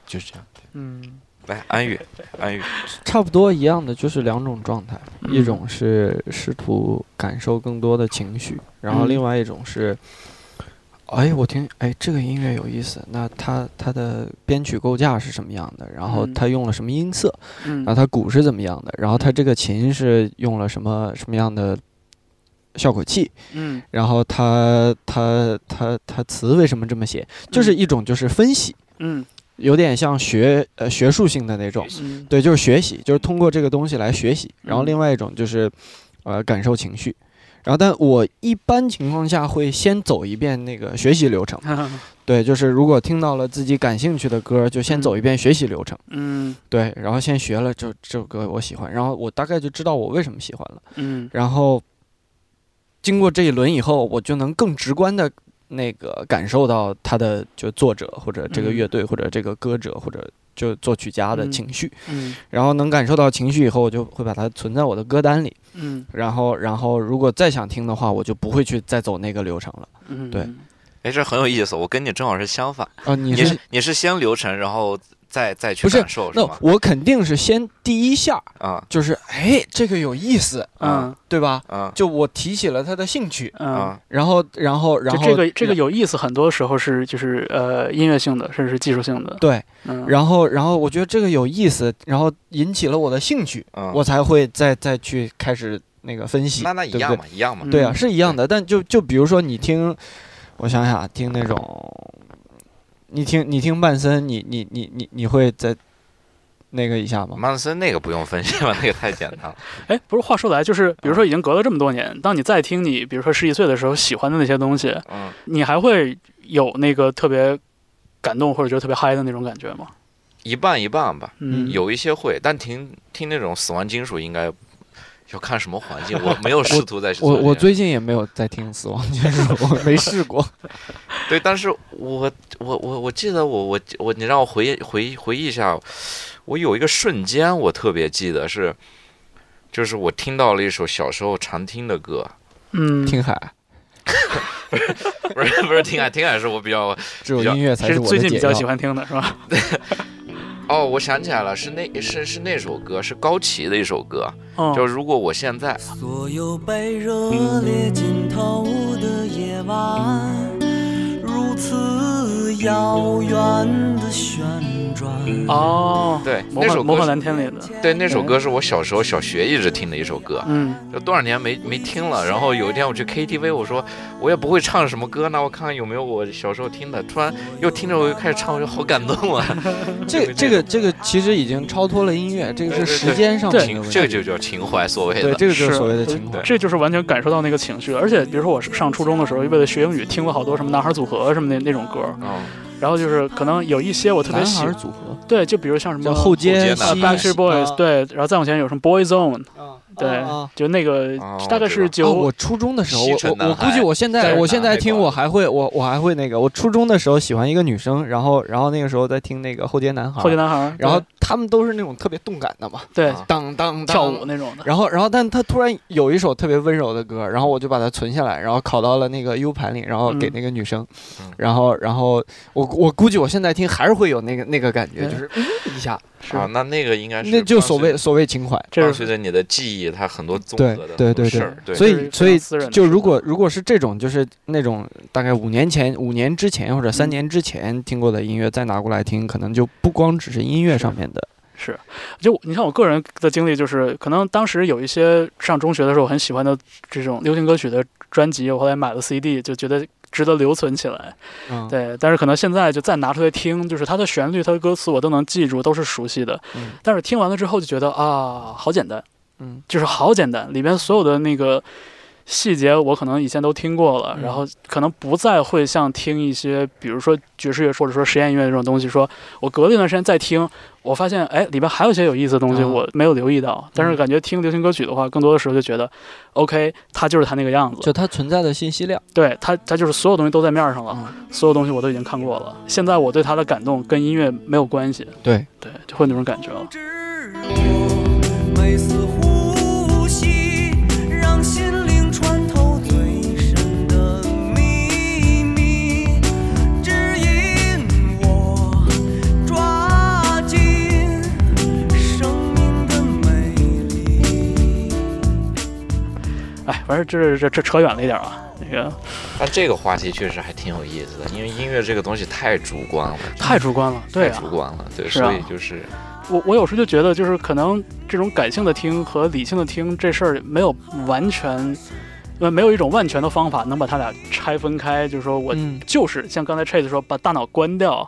就是这样。嗯。来安宇，安宇，差不多一样的，就是两种状态，嗯。一种是试图感受更多的情绪，然后嗯。另外一种是，哎，我听，哎，这个音乐有意思，那它它的编曲构架是什么样的？然后嗯它用了什么音色？嗯然后它鼓是怎么样的？然后它这个琴是用了什么什么样的效果器？嗯然后它它它它词为什么这么写？就是一种就是分析，嗯有点像学呃学术性的那种。嗯对，就是学习，就是通过这个东西来学习。然后嗯另外一种就是，呃，感受情绪。然后，但我一般情况下会先走一遍那个学习流程。对，就是如果听到了自己感兴趣的歌，就先走一遍学习流程。嗯对，然后先学了这这首歌我喜欢，然后我大概就知道我为什么喜欢了。嗯然后经过这一轮以后，我就能更直观的那个感受到他的就作者或者这个嗯乐队或者这个歌者或者就作曲家的嗯情绪。嗯然后能感受到情绪以后，我就会把它存在我的歌单里。嗯然后，然后如果再想听的话，我就不会去再走那个流程了。嗯，对哎，这很有意思，我跟你正好是相反，啊、你是你是先流程，然后再再去不是感受，是那？我肯定是先第一下啊就是哎，这个有意思，嗯对吧？嗯就我提起了他的兴趣，嗯。啊！然后，然后，然后这个这个有意思，很多时候是就是呃音乐性的，甚至是技术性的。对，嗯，然后，然后我觉得这个有意思，然后引起了我的兴趣，嗯我才会再再去开始那个分析。那那一对不对样嘛，一样嘛。对啊，嗯是一样的。但就就比如说你听，我想想啊，听那种，你听你听曼森，你你你你你会在那个一下吗？曼森那个不用分析吧，那个太简单了。哎，不是，话说来，就是比如啊说已经隔了这么多年，当你再听你比如说十几岁的时候喜欢的那些东西，嗯，你还会有那个特别感动或者觉得特别嗨的那种感觉吗？一半一半吧，嗯有一些会，但听听那种死亡金属应该要看什么环境，我没有试图在 我我最最近也没有在听死亡金属，我没试过。对，但是我我我我记得我我我你让我回忆回忆回忆一下，我有一个瞬间我特别记得是，就是我听到了一首小时候常听的歌，嗯，听海，不是不是听海听海是我比较只有音乐才是我最近比较喜欢听的是吧？哦，我想起来了，是那是是那首歌是高旗的一首歌，嗯，就如果我现在所有被热烈浸透的夜晚，如此遥远的旋转。哦，对魔幻魔幻那首歌是蓝天里的，对那首歌是我小时候小学一直听的一首歌，嗯，就多少年没没听了，然后有一天我去 KTV，我说我也不会唱什么歌，呢我看看有没有我小时候听的。突然又听着我又开始唱，我就好感动啊！这个这个这个其实已经超脱了音乐，这个是时间上的这个就叫情怀，所谓对，的。这个就是是所谓的情怀。这就是完全感受到那个情绪。而且比如说我上初中的时候，为了学英语，听了好多什么男孩组合什么的那种歌，哦，然后就是可能有一些我特别喜欢组合。对，就比如像什么后街 Backstreet Boys，啊。对，然后再往前有什么 Boyzone，对啊，就那个哦大概是九我初中的时候，我我我估计我现在我现在听我还会我我还会那个，我初中的时候喜欢一个女生，然后然后那个时候在听那个后街男孩，后街男孩，然后他们都是那种特别动感的嘛，对啊。当当当跳舞。那种的，然后，然后，但他突然有一首特别温柔的歌，然后我就把它存下来，然后拷到了那个 U 盘里，然后给嗯。那个女生，嗯。然后，然后我我估计我现在听还是会有那个那个感觉，就是嗯一下，啊，那那个应该是那就所谓所谓情怀。这是伴随着你的记忆，它很多综对合的对对对对，所以所以就如果如果是这种，就是那种大概五年前、五年之前或者三嗯年之前听过的音乐，再拿过来听，可能就不光只是音乐上面的。是，就你看我个人的经历，就是可能当时有一些上中学的时候很喜欢的这种流行歌曲的专辑，我后来买了 CD，就觉得值得留存起来。嗯，对，但是可能现在就再拿出来听，就是它的旋律、它的歌词我都能记住，都是熟悉的。嗯但是听完了之后就觉得啊，好简单，嗯。就是好简单，里边所有的那个细节我可能以前都听过了，嗯。然后可能不再会像听一些，比如说爵士乐或者说实验音乐这种东西，说我隔了一段时间再听，我发现哎里边还有一些有意思的东西啊。我没有留意到，但是嗯。感觉听流行歌曲的话，更多的时候就觉得，OK，它就是它那个样子，就它存在的信息量。对它它就是所有东西都在面上了，嗯。所有东西我都已经看过了，现在我对它的感动跟音乐没有关系，对，对，就会那种感觉了。哎，反正这这这扯远了一点啊，那个但这个话题确实还挺有意思的，因为音乐这个东西太主观了，太主观了，对啊太主，观了，对，啊所以就是我我有时候就觉得，就是可能这种感性的听和理性的听这事儿没有完全，呃，没有一种万全的方法能把它俩拆分开。就是说我嗯，就是像刚才 Chase 说，把大脑关掉。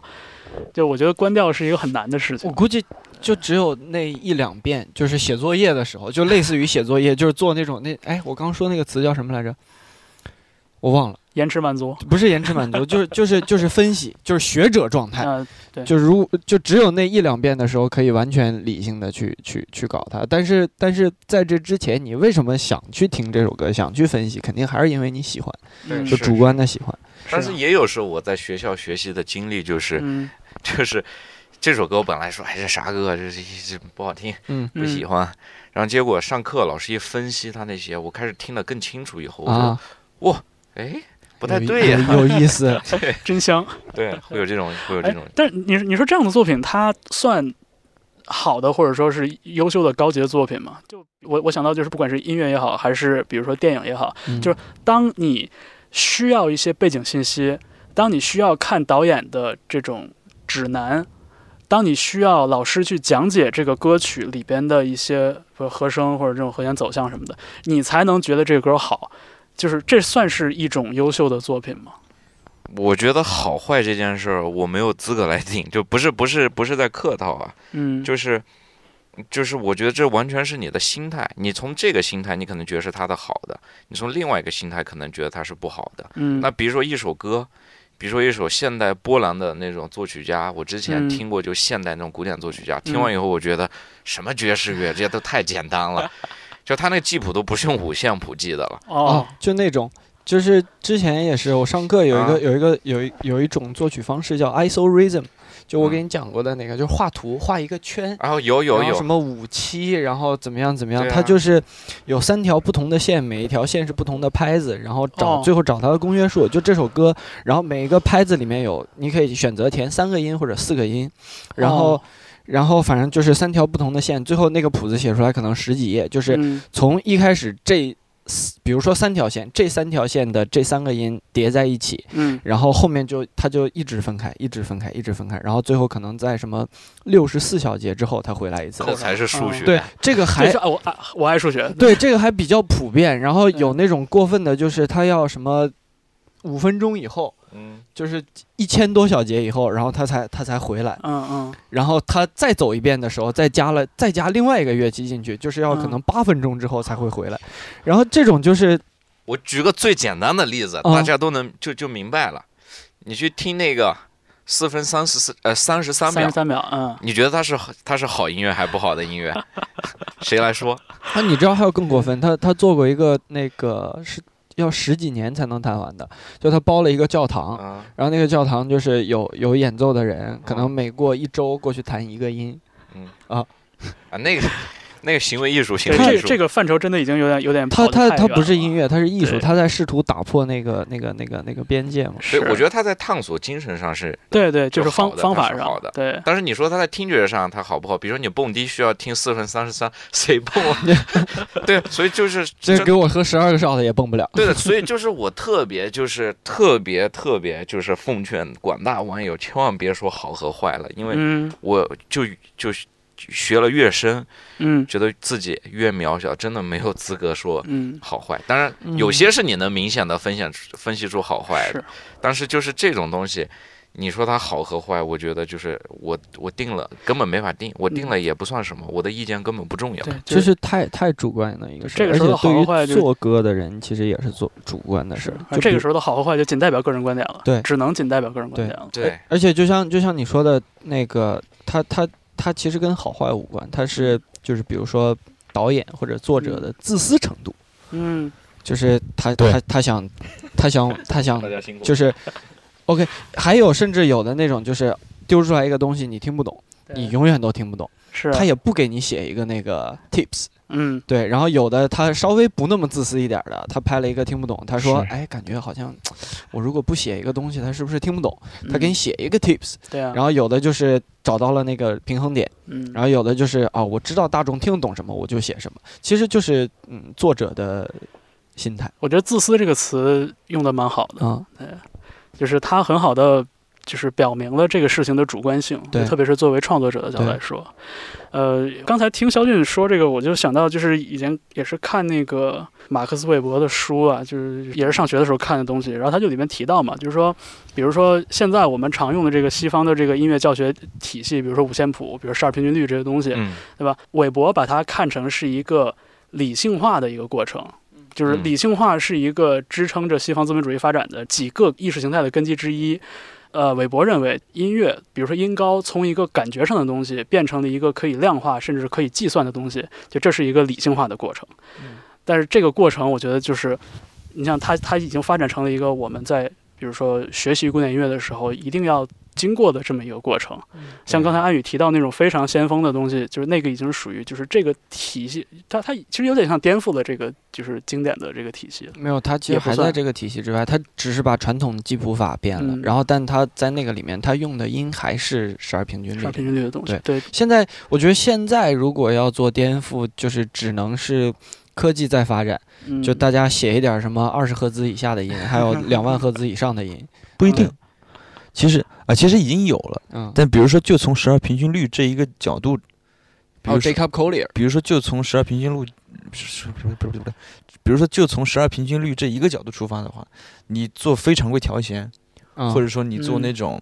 就我觉得关掉是一个很难的事情我。估计就只有那一两遍，就是写作业的时候，就类似于写作业，就是做那种那哎，我刚说那个词叫什么来着？我忘了，延迟满足，不是延迟满足，就是就是就是分析，就是学者状态。啊、对就如就只有那一两遍的时候，可以完全理性的去去去搞它。但是但是在这之前，你为什么想去听这首歌，想去分析，肯定还是因为你喜欢，就主观的喜欢。但是也有时候我在学校学习的经历就是，嗯就是这首歌我本来说哎这啥歌这这这不好听嗯不喜欢，然后结果上课老师一分析他那些，我开始听得更清楚以后，我说啊，哎不太对呀，有有意思。真香。对，会有这种会有这哎种，但是你你说这样的作品，它算好的或者说是优秀的高级的作品吗？就我我想到就是不管是音乐也好，还是比如说电影也好，嗯就是当你需要一些背景信息，当你需要看导演的这种指南，当你需要老师去讲解这个歌曲里边的一些呃和声或者这种和弦走向什么的，你才能觉得这个歌好。就是这算是一种优秀的作品吗？我觉得好坏这件事儿我没有资格来定，就不是不是不是在客套啊，嗯，就是就是我觉得这完全是你的心态，你从这个心态你可能觉得是他的好的，你从另外一个心态可能觉得他是不好的。嗯，那比如说一首歌，比如说一首现代波兰的那种作曲家，我之前嗯。听过，就现代那种古典作曲家，听完以后我觉得什么爵士乐这些都太简单了，就他那个记谱都不是用五线谱记的了。哦，就那种，就是之前也是我上课有一个、啊。有一个有一有一种作曲方式叫 isorism，就我嗯给你讲过的那个，就是画图画一个圈。然后有有有什，么五七，然后怎么样怎么样，啊它就是有三条不同的线，每一条线是不同的拍子，然后找、哦最后找它的公约数。就这首歌，然后每一个拍子里面有，你可以选择填三个音或者四个音，然后、哦然后反正就是三条不同的线，最后那个谱子写出来可能十几页，就是嗯从一开始这，比如说三条线，这三条线的这三个音叠在一起，嗯然后后面就它就一直分开，一直分开，一直分开，然后最后可能在什么六十四小节之后它回来一次。这才是数学。对，这个还我爱我爱数学，对这个还比较普遍，然后有嗯那种过分的，就是它要什么五分钟以后，嗯，就是一千多小节以后，然后他才他才回来，嗯嗯。然后他再走一遍的时候，再加了再加另外一个乐器进去，就是要可能八分钟之后才会回来，然后这种就是我举个最简单的例子，嗯。大家都能就就明白了。你去听那个四分三十四呃三十三秒三十，三秒，嗯。你觉得它是它是好音乐还不好的音乐？谁来说？啊，你知道还有更过分，他他做过一个那个是要十几年才能弹完的，就他包了一个教堂，啊，然后那个教堂就是有有演奏的人，可哦能每过一周过去弹一个音，嗯啊啊，那个那个行为艺术，行，为艺术，这这个范畴真的已经有点有点他他他不是音乐，他是艺术，对他在试图打破那个那个那个那个边界嘛。对，是我觉得他在探索精神上是，对对，就是方方法上好的对，但是你说他在听觉上他好不好？比如说你蹦迪需要听四分三十三，谁蹦啊？对，所以就是真这给我喝十二个 shot 也蹦不了。对的，所以就是我特别就是特别特别就是奉劝广大网友千万别说好和坏了，因为嗯我就就学了越深，嗯觉得自己越渺小，真的没有资格说嗯，好坏。当然嗯有些是你能明显的分享出分析出好坏的是，但是就是这种东西。你说它好和坏，我觉得就是我我定了根本没法定，我定了也不算什么，我的意见根本不重要。对，这是太太主观的一个事儿，这个时候的好和坏做歌的人，其实也是做主观的事儿。这个时候的好和坏就仅代表个人观点了，对只能仅代表个人观点了。对，而且就像就像你说的那个，他他他其实跟好坏无关，它是就是比如说导演或者作者的自私程度，嗯就是他他他想他想 他想家辛苦就是，OK，还有甚至有的那种就是丢出来一个东西你听不懂，你永远都听不懂，是啊他也不给你写一个那个 tips。嗯。对，然后有的他稍微不那么自私一点儿的，他拍了一个听不懂，他说是：“哎，感觉好像我如果不写一个东西，他是不是听不懂？”他嗯。给你写一个 tips，对啊，然后有的就是找到了那个平衡点，嗯。然后有的就是啊，我知道大众听得懂什么，我就写什么。其实就是嗯，作者的心态。我觉得“自私”这个词用的蛮好的，啊，就是他很好的就是表明了这个事情的主观性，对特别是作为创作者的角度来说。呃，刚才听肖俊说这个，我就想到就是以前也是看那个马克思韦伯的书啊，就是也是上学的时候看的东西，然后他就里面提到嘛，就是说，比如说现在我们常用的这个西方的这个音乐教学体系，比如说五线谱，比如十二平均律这些东西，嗯对吧？韦伯把它看成是一个理性化的一个过程，就是嗯理性化是一个支撑着西方资本主义发展的几个意识形态的根基之一。呃，韦伯认为音乐，比如说音高，从一个感觉上的东西变成了一个可以量化甚至可以计算的东西，就这是一个理性化的过程。但是这个过程，我觉得就是，你像它，它已经发展成了一个我们在比如说学习古典音乐的时候一定要经过的这么一个过程。像刚才安宇提到那种非常先锋的东西，就是那个已经属于就是这个体系，它它其实有点像颠覆了这个就是经典的这个体系。没有，它其实还在这个体系之外，它只是把传统记谱法变了，嗯然后但它在那个里面，它用的音还是十二平均律十二。平均律的东西，对，现在我觉得现在如果要做颠覆，就是只能是科技在发展，嗯就大家写一点什么二十赫兹以下的音，还有两万赫兹以上的音。不一定。其实啊，其实已经有了，嗯，但比如说，就从十二平均律这一个角度，比哦如说，，Jacob Collier，比如说，就从十二平均律，不是不是不是不不，比如说，就从十二平均律这一个角度出发的话，你做非常规调弦，嗯或者说你做嗯。那种，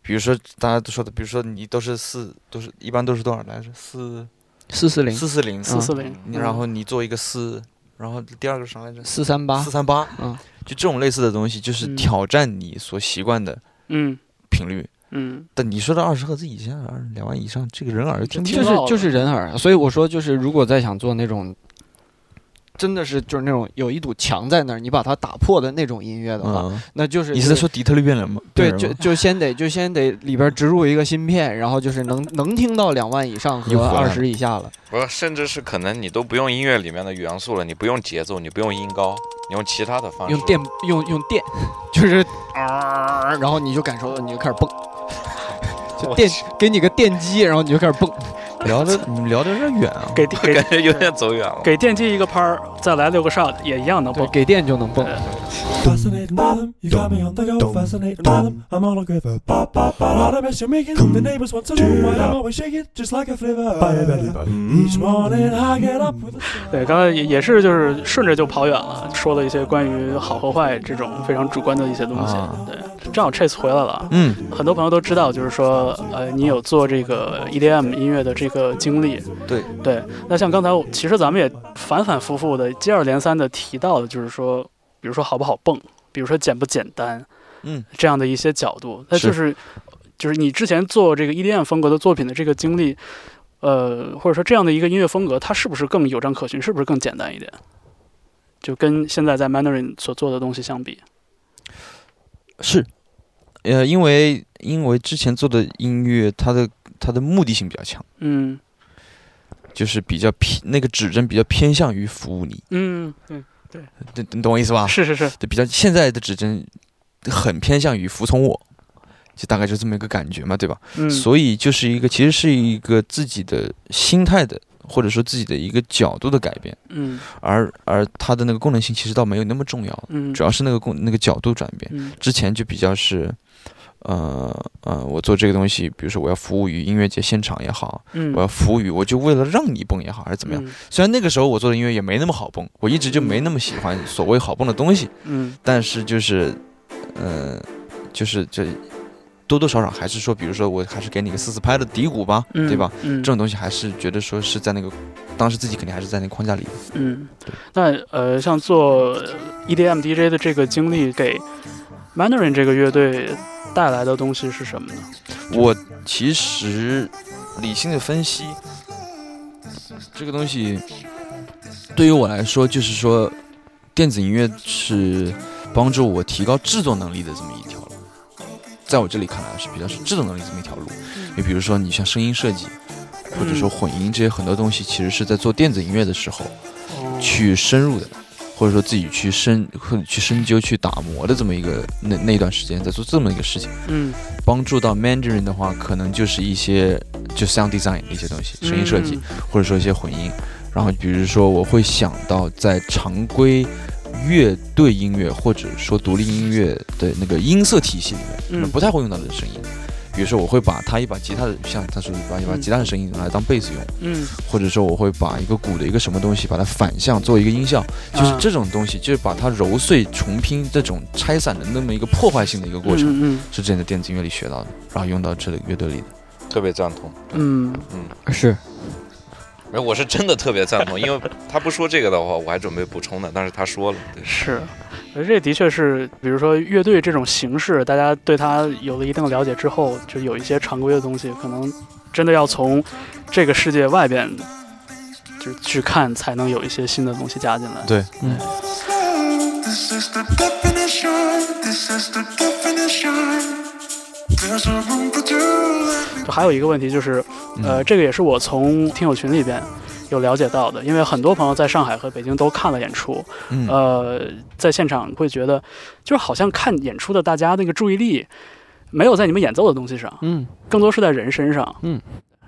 比如说大家都说的，比如说你都是四，都是一般都是多少来着？四四四零，四四零，四四零，然后你做一个四然后第二个啥来着？四三八四，三八，嗯，就这种类似的东西，就是嗯。挑战你所习惯的嗯频率。嗯但你说的二十赫兹以下，二两万以上，这个人耳听不清。就是就是人耳，所以我说就是如果再想做那种。真的是就是那种有一堵墙在那儿，你把它打破的那种音乐的话，嗯，那就是你是在说底特律变人吗？对，就就先得就先得里边植入一个芯片，然后就是能能听到两万以上和二十以下了。不是，甚至是可能你都不用音乐里面的元素了，你不用节奏，你不用音高，你用其他的方式，用电用用电，就是啊，然后你就感受到你就开始蹦，就电给你个电击，然后你就开始蹦。聊的你们聊的有点远啊。给给感觉有点走远了。给电机一个拍儿，再来六个 shot 也一样能，蹦。给电就能蹦。Fascinated by them, you got me on the go. Fascinated by them, I'm on a quiver. Ba ba ba, what a mess you're making. The neighbors want to know why I'm always shaking, just like a flivver. Each morning I get up with 对，刚才也也是就是顺着就跑远了，说了一些关于好和坏这种非常主观的一些东西。啊对，正好 Chase 回来了，嗯，很多朋友都知道，就是说，呃，你有做这个 EDM 音乐的这个经历。对对，那像刚才其实咱们也反反复复的接二连三的提到的，就是说，比如说好不好蹦，比如说简不简单，嗯，这样的一些角度，那就是就是你之前做这个 EDM 风格的作品的这个经历。呃，或者说这样的一个音乐风格，它是不是更有章可循？是不是更简单一点？就跟现在在 Mandarin 所做的东西相比，是，呃，因为因为之前做的音乐，它的它的目的性比较强，嗯就是比较偏那个指针比较偏向于服务你，嗯，对，你你懂我意思吧？是是是，对，比较现在的指针很偏向于服从我，就大概就这么一个感觉嘛，对吧？嗯，所以就是一个其实是一个自己的心态的，或者说自己的一个角度的改变，嗯。而而它的那个功能性其实倒没有那么重要，嗯，主要是那个功那个角度转变。嗯。之前就比较是，呃呃，我做这个东西，比如说我要服务于音乐节现场也好，嗯，我要服务于，我就为了让你蹦也好，还是怎么样。嗯。虽然那个时候我做的音乐也没那么好蹦，我一直就没那么喜欢所谓好蹦的东西，嗯。但是就是，呃，就是这多多少少还是说，比如说我还是给你个四四拍的底鼓吧，嗯，对吧？嗯，这种东西还是觉得说是在那个当时自己肯定还是在那个框架里。嗯，那呃，像做 EDM DJ 的这个经历，给 Mandarin 这个乐队带来的东西是什么呢？我其实理性的分析这个东西，对于我来说，就是说电子音乐是帮助我提高制作能力的这么一条路，在我这里看来是比较是制作能力这么一条路。你比如说，你像声音设计，或者说混音这些很多东西，其实是在做电子音乐的时候哦去深入的。或者说自己去深或者去深究、去打磨的这么一个那那段时间，在做这么一个事情。嗯帮助到 Mandarin 的话，可能就是一些就 sound design 的一些东西，声音设计，或者说一些混音。然后比如说，我会想到在常规乐队音乐或者说独立音乐的那个音色体系里面，可能嗯不太会用到的声音。比如说，我会把它一把吉他的，像他说把一把嗯吉他的声音拿来当贝斯用，嗯或者说我会把一个鼓的一个什么东西把它反向做一个音效，就是啊这种东西，就是把它揉碎、重拼这种拆散的那么一个破坏性的一个过程。嗯是之前在电子音乐里学到的，然后用到这里乐队里的。特别赞同。嗯嗯是没有，我是真的特别赞同，因为他不说这个的话，我还准备补充呢，但是他说了，对，是，呃这的确是，比如说乐队这种形式，大家对它有了一定的了解之后，就有一些常规的东西，可能真的要从这个世界外边就是去看，才能有一些新的东西加进来。对，嗯 This is the definition. This is the definition. 就还有一个问题就是，呃，这个也是我从听友群里边有了解到的，因为很多朋友在上海和北京都看了演出，嗯，呃，在现场会觉得，就是好像看演出的大家那个注意力没有在你们演奏的东西上，嗯。更多是在人身上。嗯，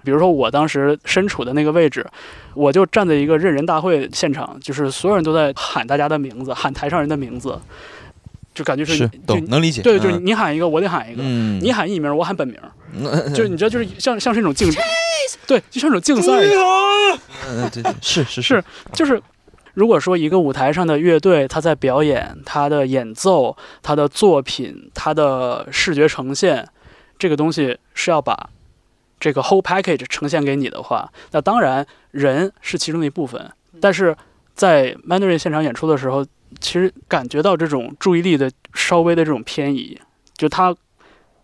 比如说我当时身处的那个位置，我就站在一个认人大会现场，就是所有人都在喊大家的名字，喊台上人的名字，就感觉是就懂能理解。对，就是嗯。你喊一个，我得喊一个。嗯，你喊艺名，我喊本名，嗯。就是你知道，就是像像是一种竞，对，就像一种竞赛。一样，嗯对对是是是。就是如果说一个舞台上的乐队，他在表演他的演奏、他的作品、他的视觉呈现，这个东西是要把这个 whole package 呈现给你的话，那当然人是其中的一部分，但是在 Mandarin 现场演出的时候，其实感觉到这种注意力的稍微的这种偏移，就他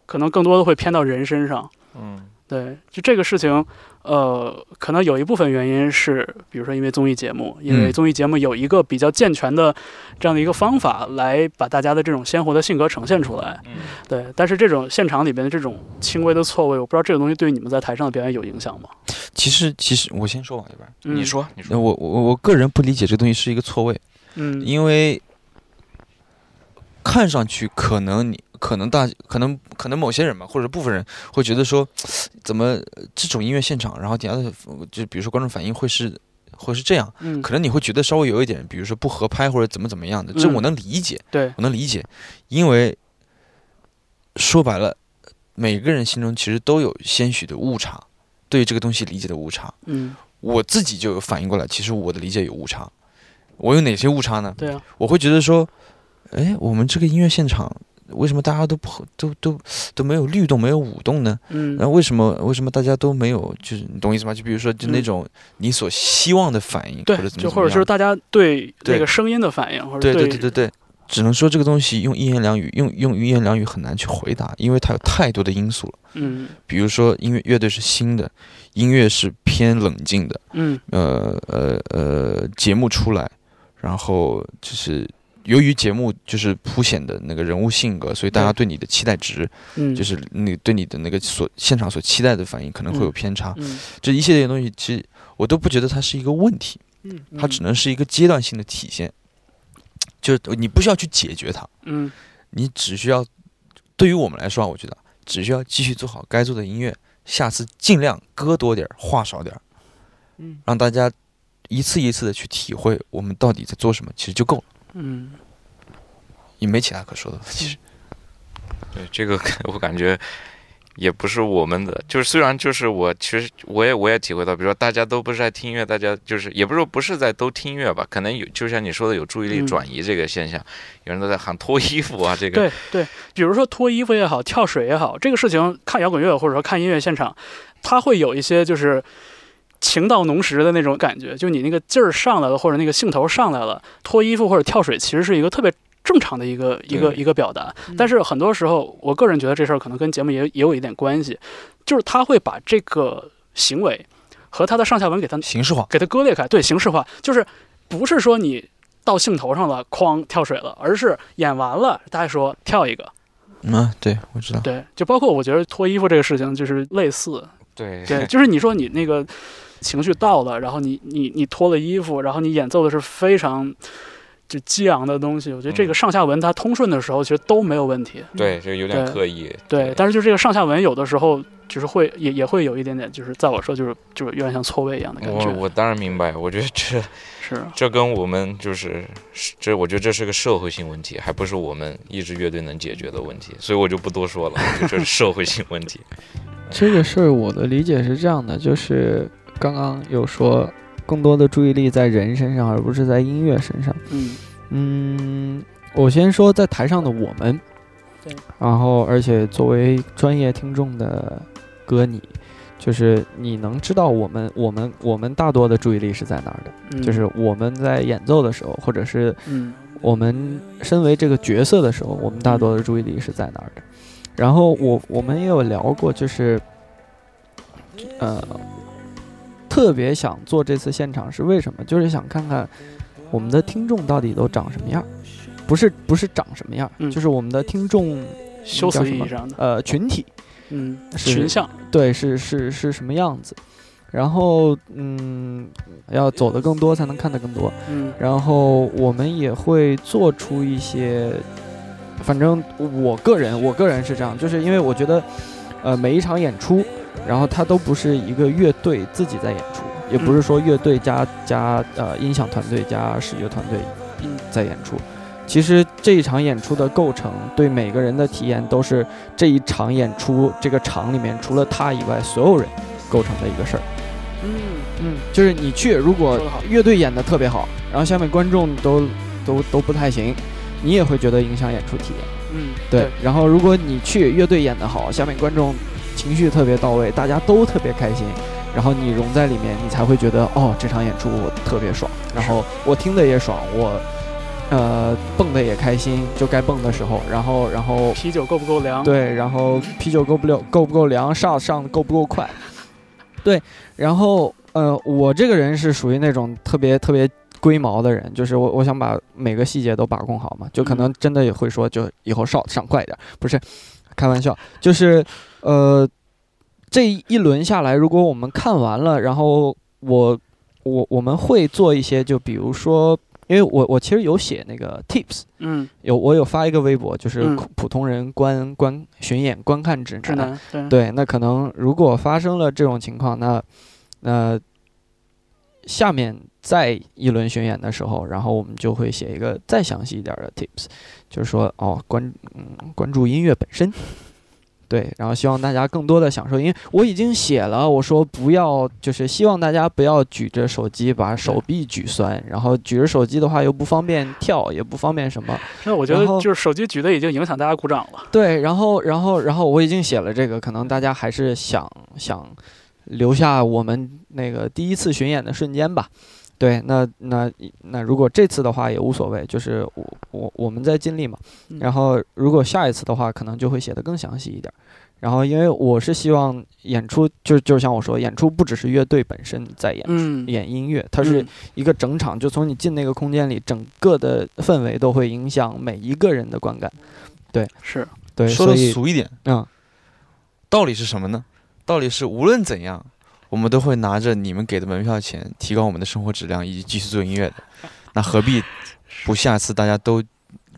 可能更多的会偏到人身上。嗯，对，就这个事情，呃，可能有一部分原因是，比如说因为综艺节目，因为嗯。综艺节目有一个比较健全的这样的一个方法来把大家的这种鲜活的性格呈现出来。嗯。对，但是这种现场里边的这种轻微的错位，我不知道这个东西对你们在台上的表演有影响吗？其实其实我先说吧，要不然，嗯。你，说，你说，我我我个人不理解这东西是一个错位，嗯，因为看上去可能你可能大可能可能某些人嘛，或者部分人会觉得说，怎么呃这种音乐现场，然后底下的就比如说观众反应会是会是这样，嗯，可能你会觉得稍微有一点，比如说不合拍或者怎么怎么样的，这嗯。我能理解，对，我能理解，因为说白了，每个人心中其实都有些许的误差，对于这个东西理解的误差。嗯，我自己就有反应过来，其实我的理解有误差。我有哪些误差呢？对啊，我会觉得说，哎，我们这个音乐现场为什么大家都不都都都没有律动，没有舞动呢？嗯然后为什么为什么大家都没有？就是你懂我意思吗？就比如说，就那嗯种你所希望的反应，对或者，怎么就或者说大家对那对个声音的反应，或者对对对对对对，只能说这个东西用一言两语，用用一言两语很难去回答，因为它有太多的因素了。嗯比如说，音乐乐队是新的，音乐是偏冷静的，嗯呃呃呃，节目出来，然后就是由于节目就是凸显的那个人物性格，所以大家对。你的期待值，嗯，就是你对你的那个所现场所期待的反应可能会有偏差。嗯。这一系列的东西，其实我都不觉得它是一个问题，嗯，它只能是一个阶段性的体现，就是你不需要去解决它，嗯。你只需要，对于我们来说啊，我觉得只需要继续做好该做的音乐，下次尽量歌多点儿，话少点儿，嗯。让大家一次一次的去体会我们到底在做什么，其实就够了，嗯。也没其他可说的了。其实，对这个 我感觉也不是我们的，就是虽然就是我其实我也我也体会到，比如说大家都不是在听音乐，大家就是也不是说不是在都听音乐吧，可能有就像你说的有注意力嗯。转移这个现象，有人都在喊脱衣服啊，这个。对对，比如说脱衣服也好，跳水也好，这个事情看摇滚乐或者说看音乐现场，它会有一些就是情到浓时的那种感觉，就你那个劲儿上来了，或者那个兴头上来了，脱衣服或者跳水其实是一个特别。正常的一个一个一个表达，但是很多时候，我个人觉得这事儿可能跟节目也也有一点关系，就是他会把这个行为和他的上下文给他形式化，给他割裂开，对，形式化，就是不是说你到兴头上了，哐跳水了，而是演完了，大家说跳一个，嗯啊，对我知道，对，就包括我觉得脱衣服这个事情就是类似，对。对，就是你说你那个情绪到了，然后你你你脱了衣服，然后你演奏的是非常就激昂的东西，我觉得这个嗯上下文它通顺的时候，其实都没有问题。对，这个有点刻意，对，但是就这个上下文有的时候就是会也也会有一点点，就是在我说就是就是有点像错位一样的感觉。我我当然明白，我觉得这是这跟我们就是这，我觉得这是个社会性问题，还不是我们一支乐队能解决的问题，所以我就不多说了，就这是社会性问题。这个事儿我的理解是这样的，就是刚刚有说更多的注意力在人身上，而不是在音乐身上。嗯。嗯，我先说在台上的我们，对，然后而且作为专业听众的歌你，就是你能知道我们我们我们大多的注意力是在哪儿的，嗯，就是我们在演奏的时候，或者是嗯。我们身为这个角色的时候，我们大多的注意力是在哪儿的。然后我我们也有聊过，就是呃，特别想做这次现场是为什么？就是想看看我们的听众到底都长什么样，不是不是长什么样，嗯。就是我们的听众修叫什么？辞意义上的，呃群体，嗯，是群像，对，是是是什么样子。然后，嗯，要走的更多才能看得更多。嗯。然后我们也会做出一些，反正我个人，我个人是这样，就是因为我觉得，呃，每一场演出，然后它都不是一个乐队自己在演出，也不是说乐队加加呃音响团队加视觉团队嗯在演出。其实这一场演出的构成，对每个人的体验都是这一场演出这个场里面除了他以外所有人构成的一个事儿。嗯嗯，就是你去，如果乐队演的特别好，然后下面观众都都都不太行，你也会觉得影响演出体验。嗯，对，然后如果你去，乐队演的好，下面观众情绪特别到位，大家都特别开心，然后你融在里面，你才会觉得哦，这场演出我特别爽。然后我听的也爽，我呃蹦的也开心，就该蹦的时候，然后然后啤酒够不够凉？对，然后啤酒够不了够不够凉，上上够不够快？对，然后呃，我这个人是属于那种特别特别龟毛的人，就是我我想把每个细节都把控好嘛，就可能真的也会说，就以后上上快一点，不是开玩笑，就是呃这一轮下来，如果我们看完了，然后我我我们会做一些，就比如说。因为我我其实有写那个 tips，嗯，有我有发一个微博，就是嗯普通人观观巡演观看指指南。南，对，对，那可能如果发生了这种情况，那那下面再一轮巡演的时候，然后我们就会写一个再详细一点的 tips，就是说哦关嗯关注音乐本身。对，然后希望大家更多的享受，因为我已经写了，我说不要，就是希望大家不要举着手机把手臂举酸，然后举着手机的话又不方便跳，也不方便什么。那我觉得就是手机举的已经影响大家鼓掌了。对，然后然后然后我已经写了这个，可能大家还是想想留下我们那个第一次巡演的瞬间吧。对，那那那如果这次的话也无所谓，就是我我我们在尽力嘛。嗯然后如果下一次的话，可能就会写的更详细一点。然后因为我是希望演出，就就像我说，演出不只是乐队本身在演。嗯，演音乐，它是嗯一个整场，就从你进那个空间里，整个的氛围都会影响每一个人的观感。对是对，说的俗一点，嗯，道理是什么呢？道理是无论怎样，我们都会拿着你们给的门票钱，提高我们的生活质量，以及继续做音乐的。那何必不下次大家都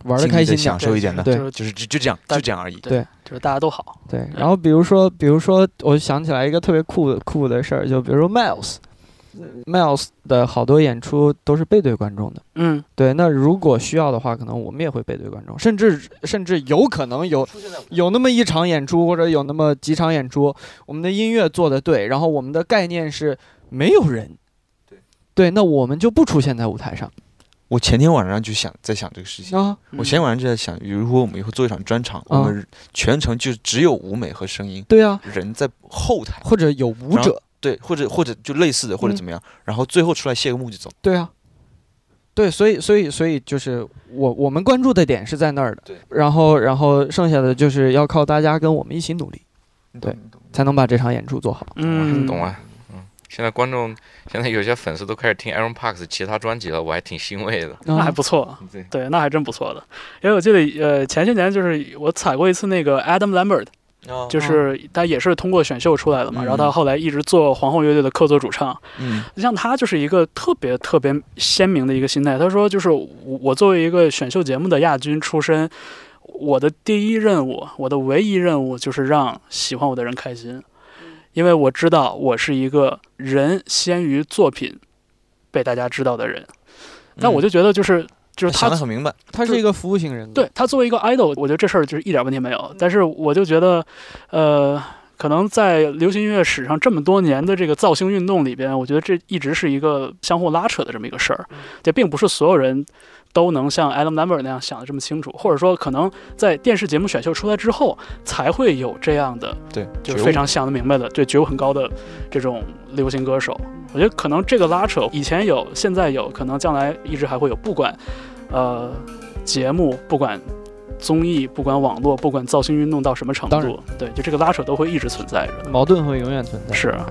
玩的开心点享受一点呢？对就是就就就这样，就这样而已。对就是大家都好。对，然后比如说，比如说，我想起来一个特别酷的酷的事儿，就比如说 Miles，Miles 的好多演出都是背对观众的。嗯，对，那如果需要的话，可能我们也会背对观众，甚至甚至有可能有有那么一场演出，或者有那么几场演出，我们的音乐做的对，然后我们的概念是没有人，对。对，那我们就不出现在舞台上。我前天晚上就想在想这个事情。啊，我前天晚上就在想，如果我们以后做一场专场，我们全程就只有舞美和声音，对啊，人在后台，或者有舞者，对，或者或者就类似的，或者嗯怎么样，然后最后出来谢个幕就走。对啊，对，所以所以所以就是我我们关注的点是在那儿的，对，然后然后剩下的就是要靠大家跟我们一起努力，对才能把这场演出做好。嗯，懂啊。嗯，现在观众现在有些粉丝都开始听 Aaron Parks 其他专辑了，我还挺欣慰的。那还不错。对，对，那还真不错的。因为我记得，呃，前些年就是我踩过一次那个 Adam Lambert，哦就是他也是通过选秀出来的嘛，嗯然后他后来一直做皇后乐队的客座主唱。嗯像他就是一个特别特别鲜明的一个心态。他说，就是我我作为一个选秀节目的亚军出身，我的第一任务，我的唯一任务就是让喜欢我的人开心，因为我知道我是一个人先于作品被大家知道的人。但我就觉得就是。就是他想得很明白，他是一个服务型人格，对他作为一个 idol，我觉得这事儿就是一点问题没有。但是我就觉得，呃，可能在流行音乐史上这么多年的这个造星运动里边，我觉得这一直是一个相互拉扯的这么一个事儿。这并不是所有人都能像 Adam Lambert 那样想的这么清楚，或者说可能在电视节目选秀出来之后，才会有这样的对，就是非常想得明白的，对觉悟很高的这种流行歌手。我觉得可能这个拉扯以前有，现在有，可能将来一直还会有。不管呃节目，不管综艺，不管网络，不管造星运动到什么程度，对，就这个拉扯都会一直存在着。矛盾会永远存在。是啊，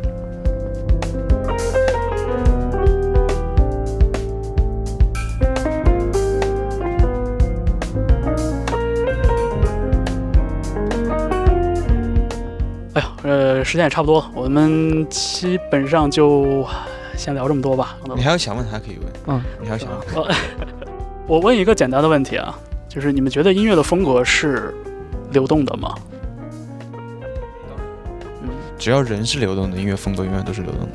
哎呀，呃，时间也差不多了，我们基本上就先聊这么多吧。你还有想问还可以问，嗯，你还有想问，呃 我问一个简单的问题啊，就是你们觉得音乐的风格是流动的吗？嗯，只要人是流动的，音乐风格永远都是流动的，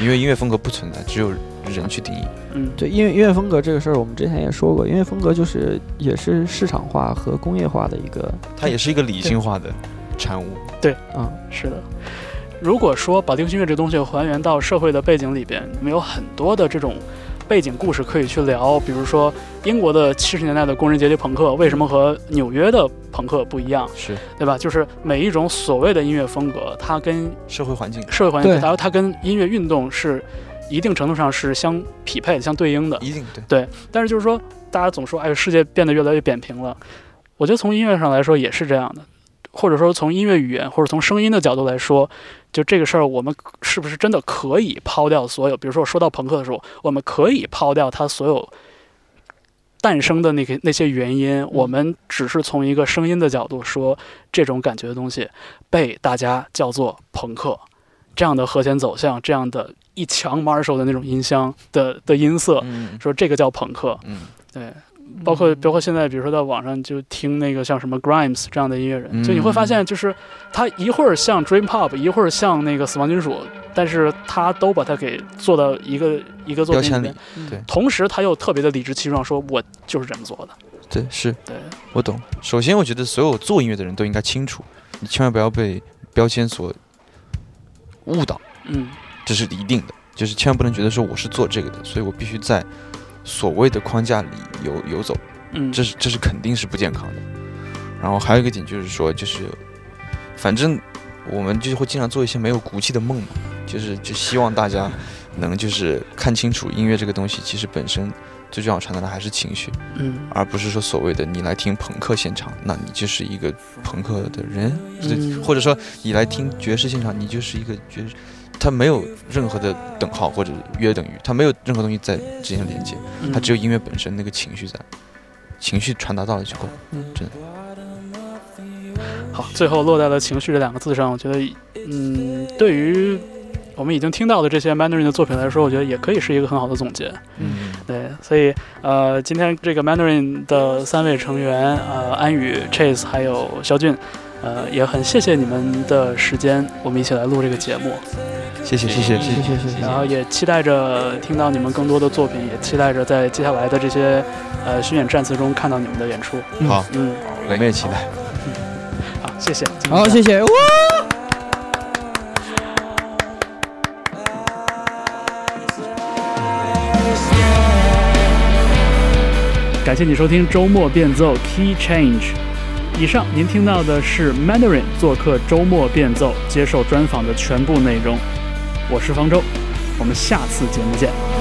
因为音乐风格不存在，只有人去定义。嗯，对，音乐音乐风格这个事儿，我们之前也说过，音乐风格就是也是市场化和工业化的一个，它也是一个理性化的产物。对嗯，是的。如果说把流行音乐这东西还原到社会的背景里边，我们有很多的这种背景故事可以去聊，比如说英国的七十年代的工人阶级朋克为什么和纽约的朋克不一样，是对吧？就是每一种所谓的音乐风格，它跟社会环境，社会环境，对然后它跟音乐运动是一定程度上是相匹配、相对应的。一定对对，但是就是说，大家总说，哎，世界变得越来越扁平了。我觉得从音乐上来说也是这样的，或者说从音乐语言或者从声音的角度来说，就这个事儿，我们是不是真的可以抛掉所有？比如说，我说到朋克的时候，我们可以抛掉它所有诞生的那个那些原因，我们只是从一个声音的角度说，这种感觉的东西被大家叫做朋克。这样的和弦走向，这样的一墙 Marshall 的那种音箱的的音色，说这个叫朋克。嗯，对，包括包括现在，比如说在网上就听那个像什么 Grimes 这样的音乐人，就你会发现，就是他一会儿像 Dream Pop，一会儿像那个死亡金属，但是他都把它给做到一个一个作品里面。对，同时他又特别的理直气壮，说我就是这么做的。对，是对，我懂。首先，我觉得所有做音乐的人都应该清楚，你千万不要被标签所。误导，嗯，这是一定的，就是千万不能觉得说我是做这个的，所以我必须在所谓的框架里游游走，嗯，这是这是肯定是不健康的。然后还有一个点就是说，就是反正我们就会经常做一些没有骨气的梦嘛，就是就希望大家能就是看清楚音乐这个东西，其实本身最重要传达的还是情绪，嗯，而不是说所谓的你来听朋克现场，那你就是一个朋克的人，或者说你来听爵士现场，你就是一个爵士，它没有任何的等号或者约等于，它没有任何东西在之间连接，它只有音乐本身那个情绪在，情绪传达到了就够，真的。好，最后落在了“情绪”这两个字上，我觉得，嗯，对于我们已经听到的这些 Mandarin 的作品来说，我觉得也可以是一个很好的总结。嗯，对，所以呃，今天这个 Mandarin 的三位成员，呃，安宇、Chase 还有肖俊，呃，也很谢谢你们的时间，我们一起来录这个节目。谢谢，谢谢，谢谢，谢谢。然后也期待着听到你们更多的作品，也期待着在接下来的这些呃巡演战次中看到你们的演出。好，嗯，我们也期待。好，谢谢。好，谢谢。哇！感谢你收听周末变奏 Key Change。以上您听到的是 Mandarin 做客周末变奏接受专访的全部内容。我是方舟，我们下次节目见。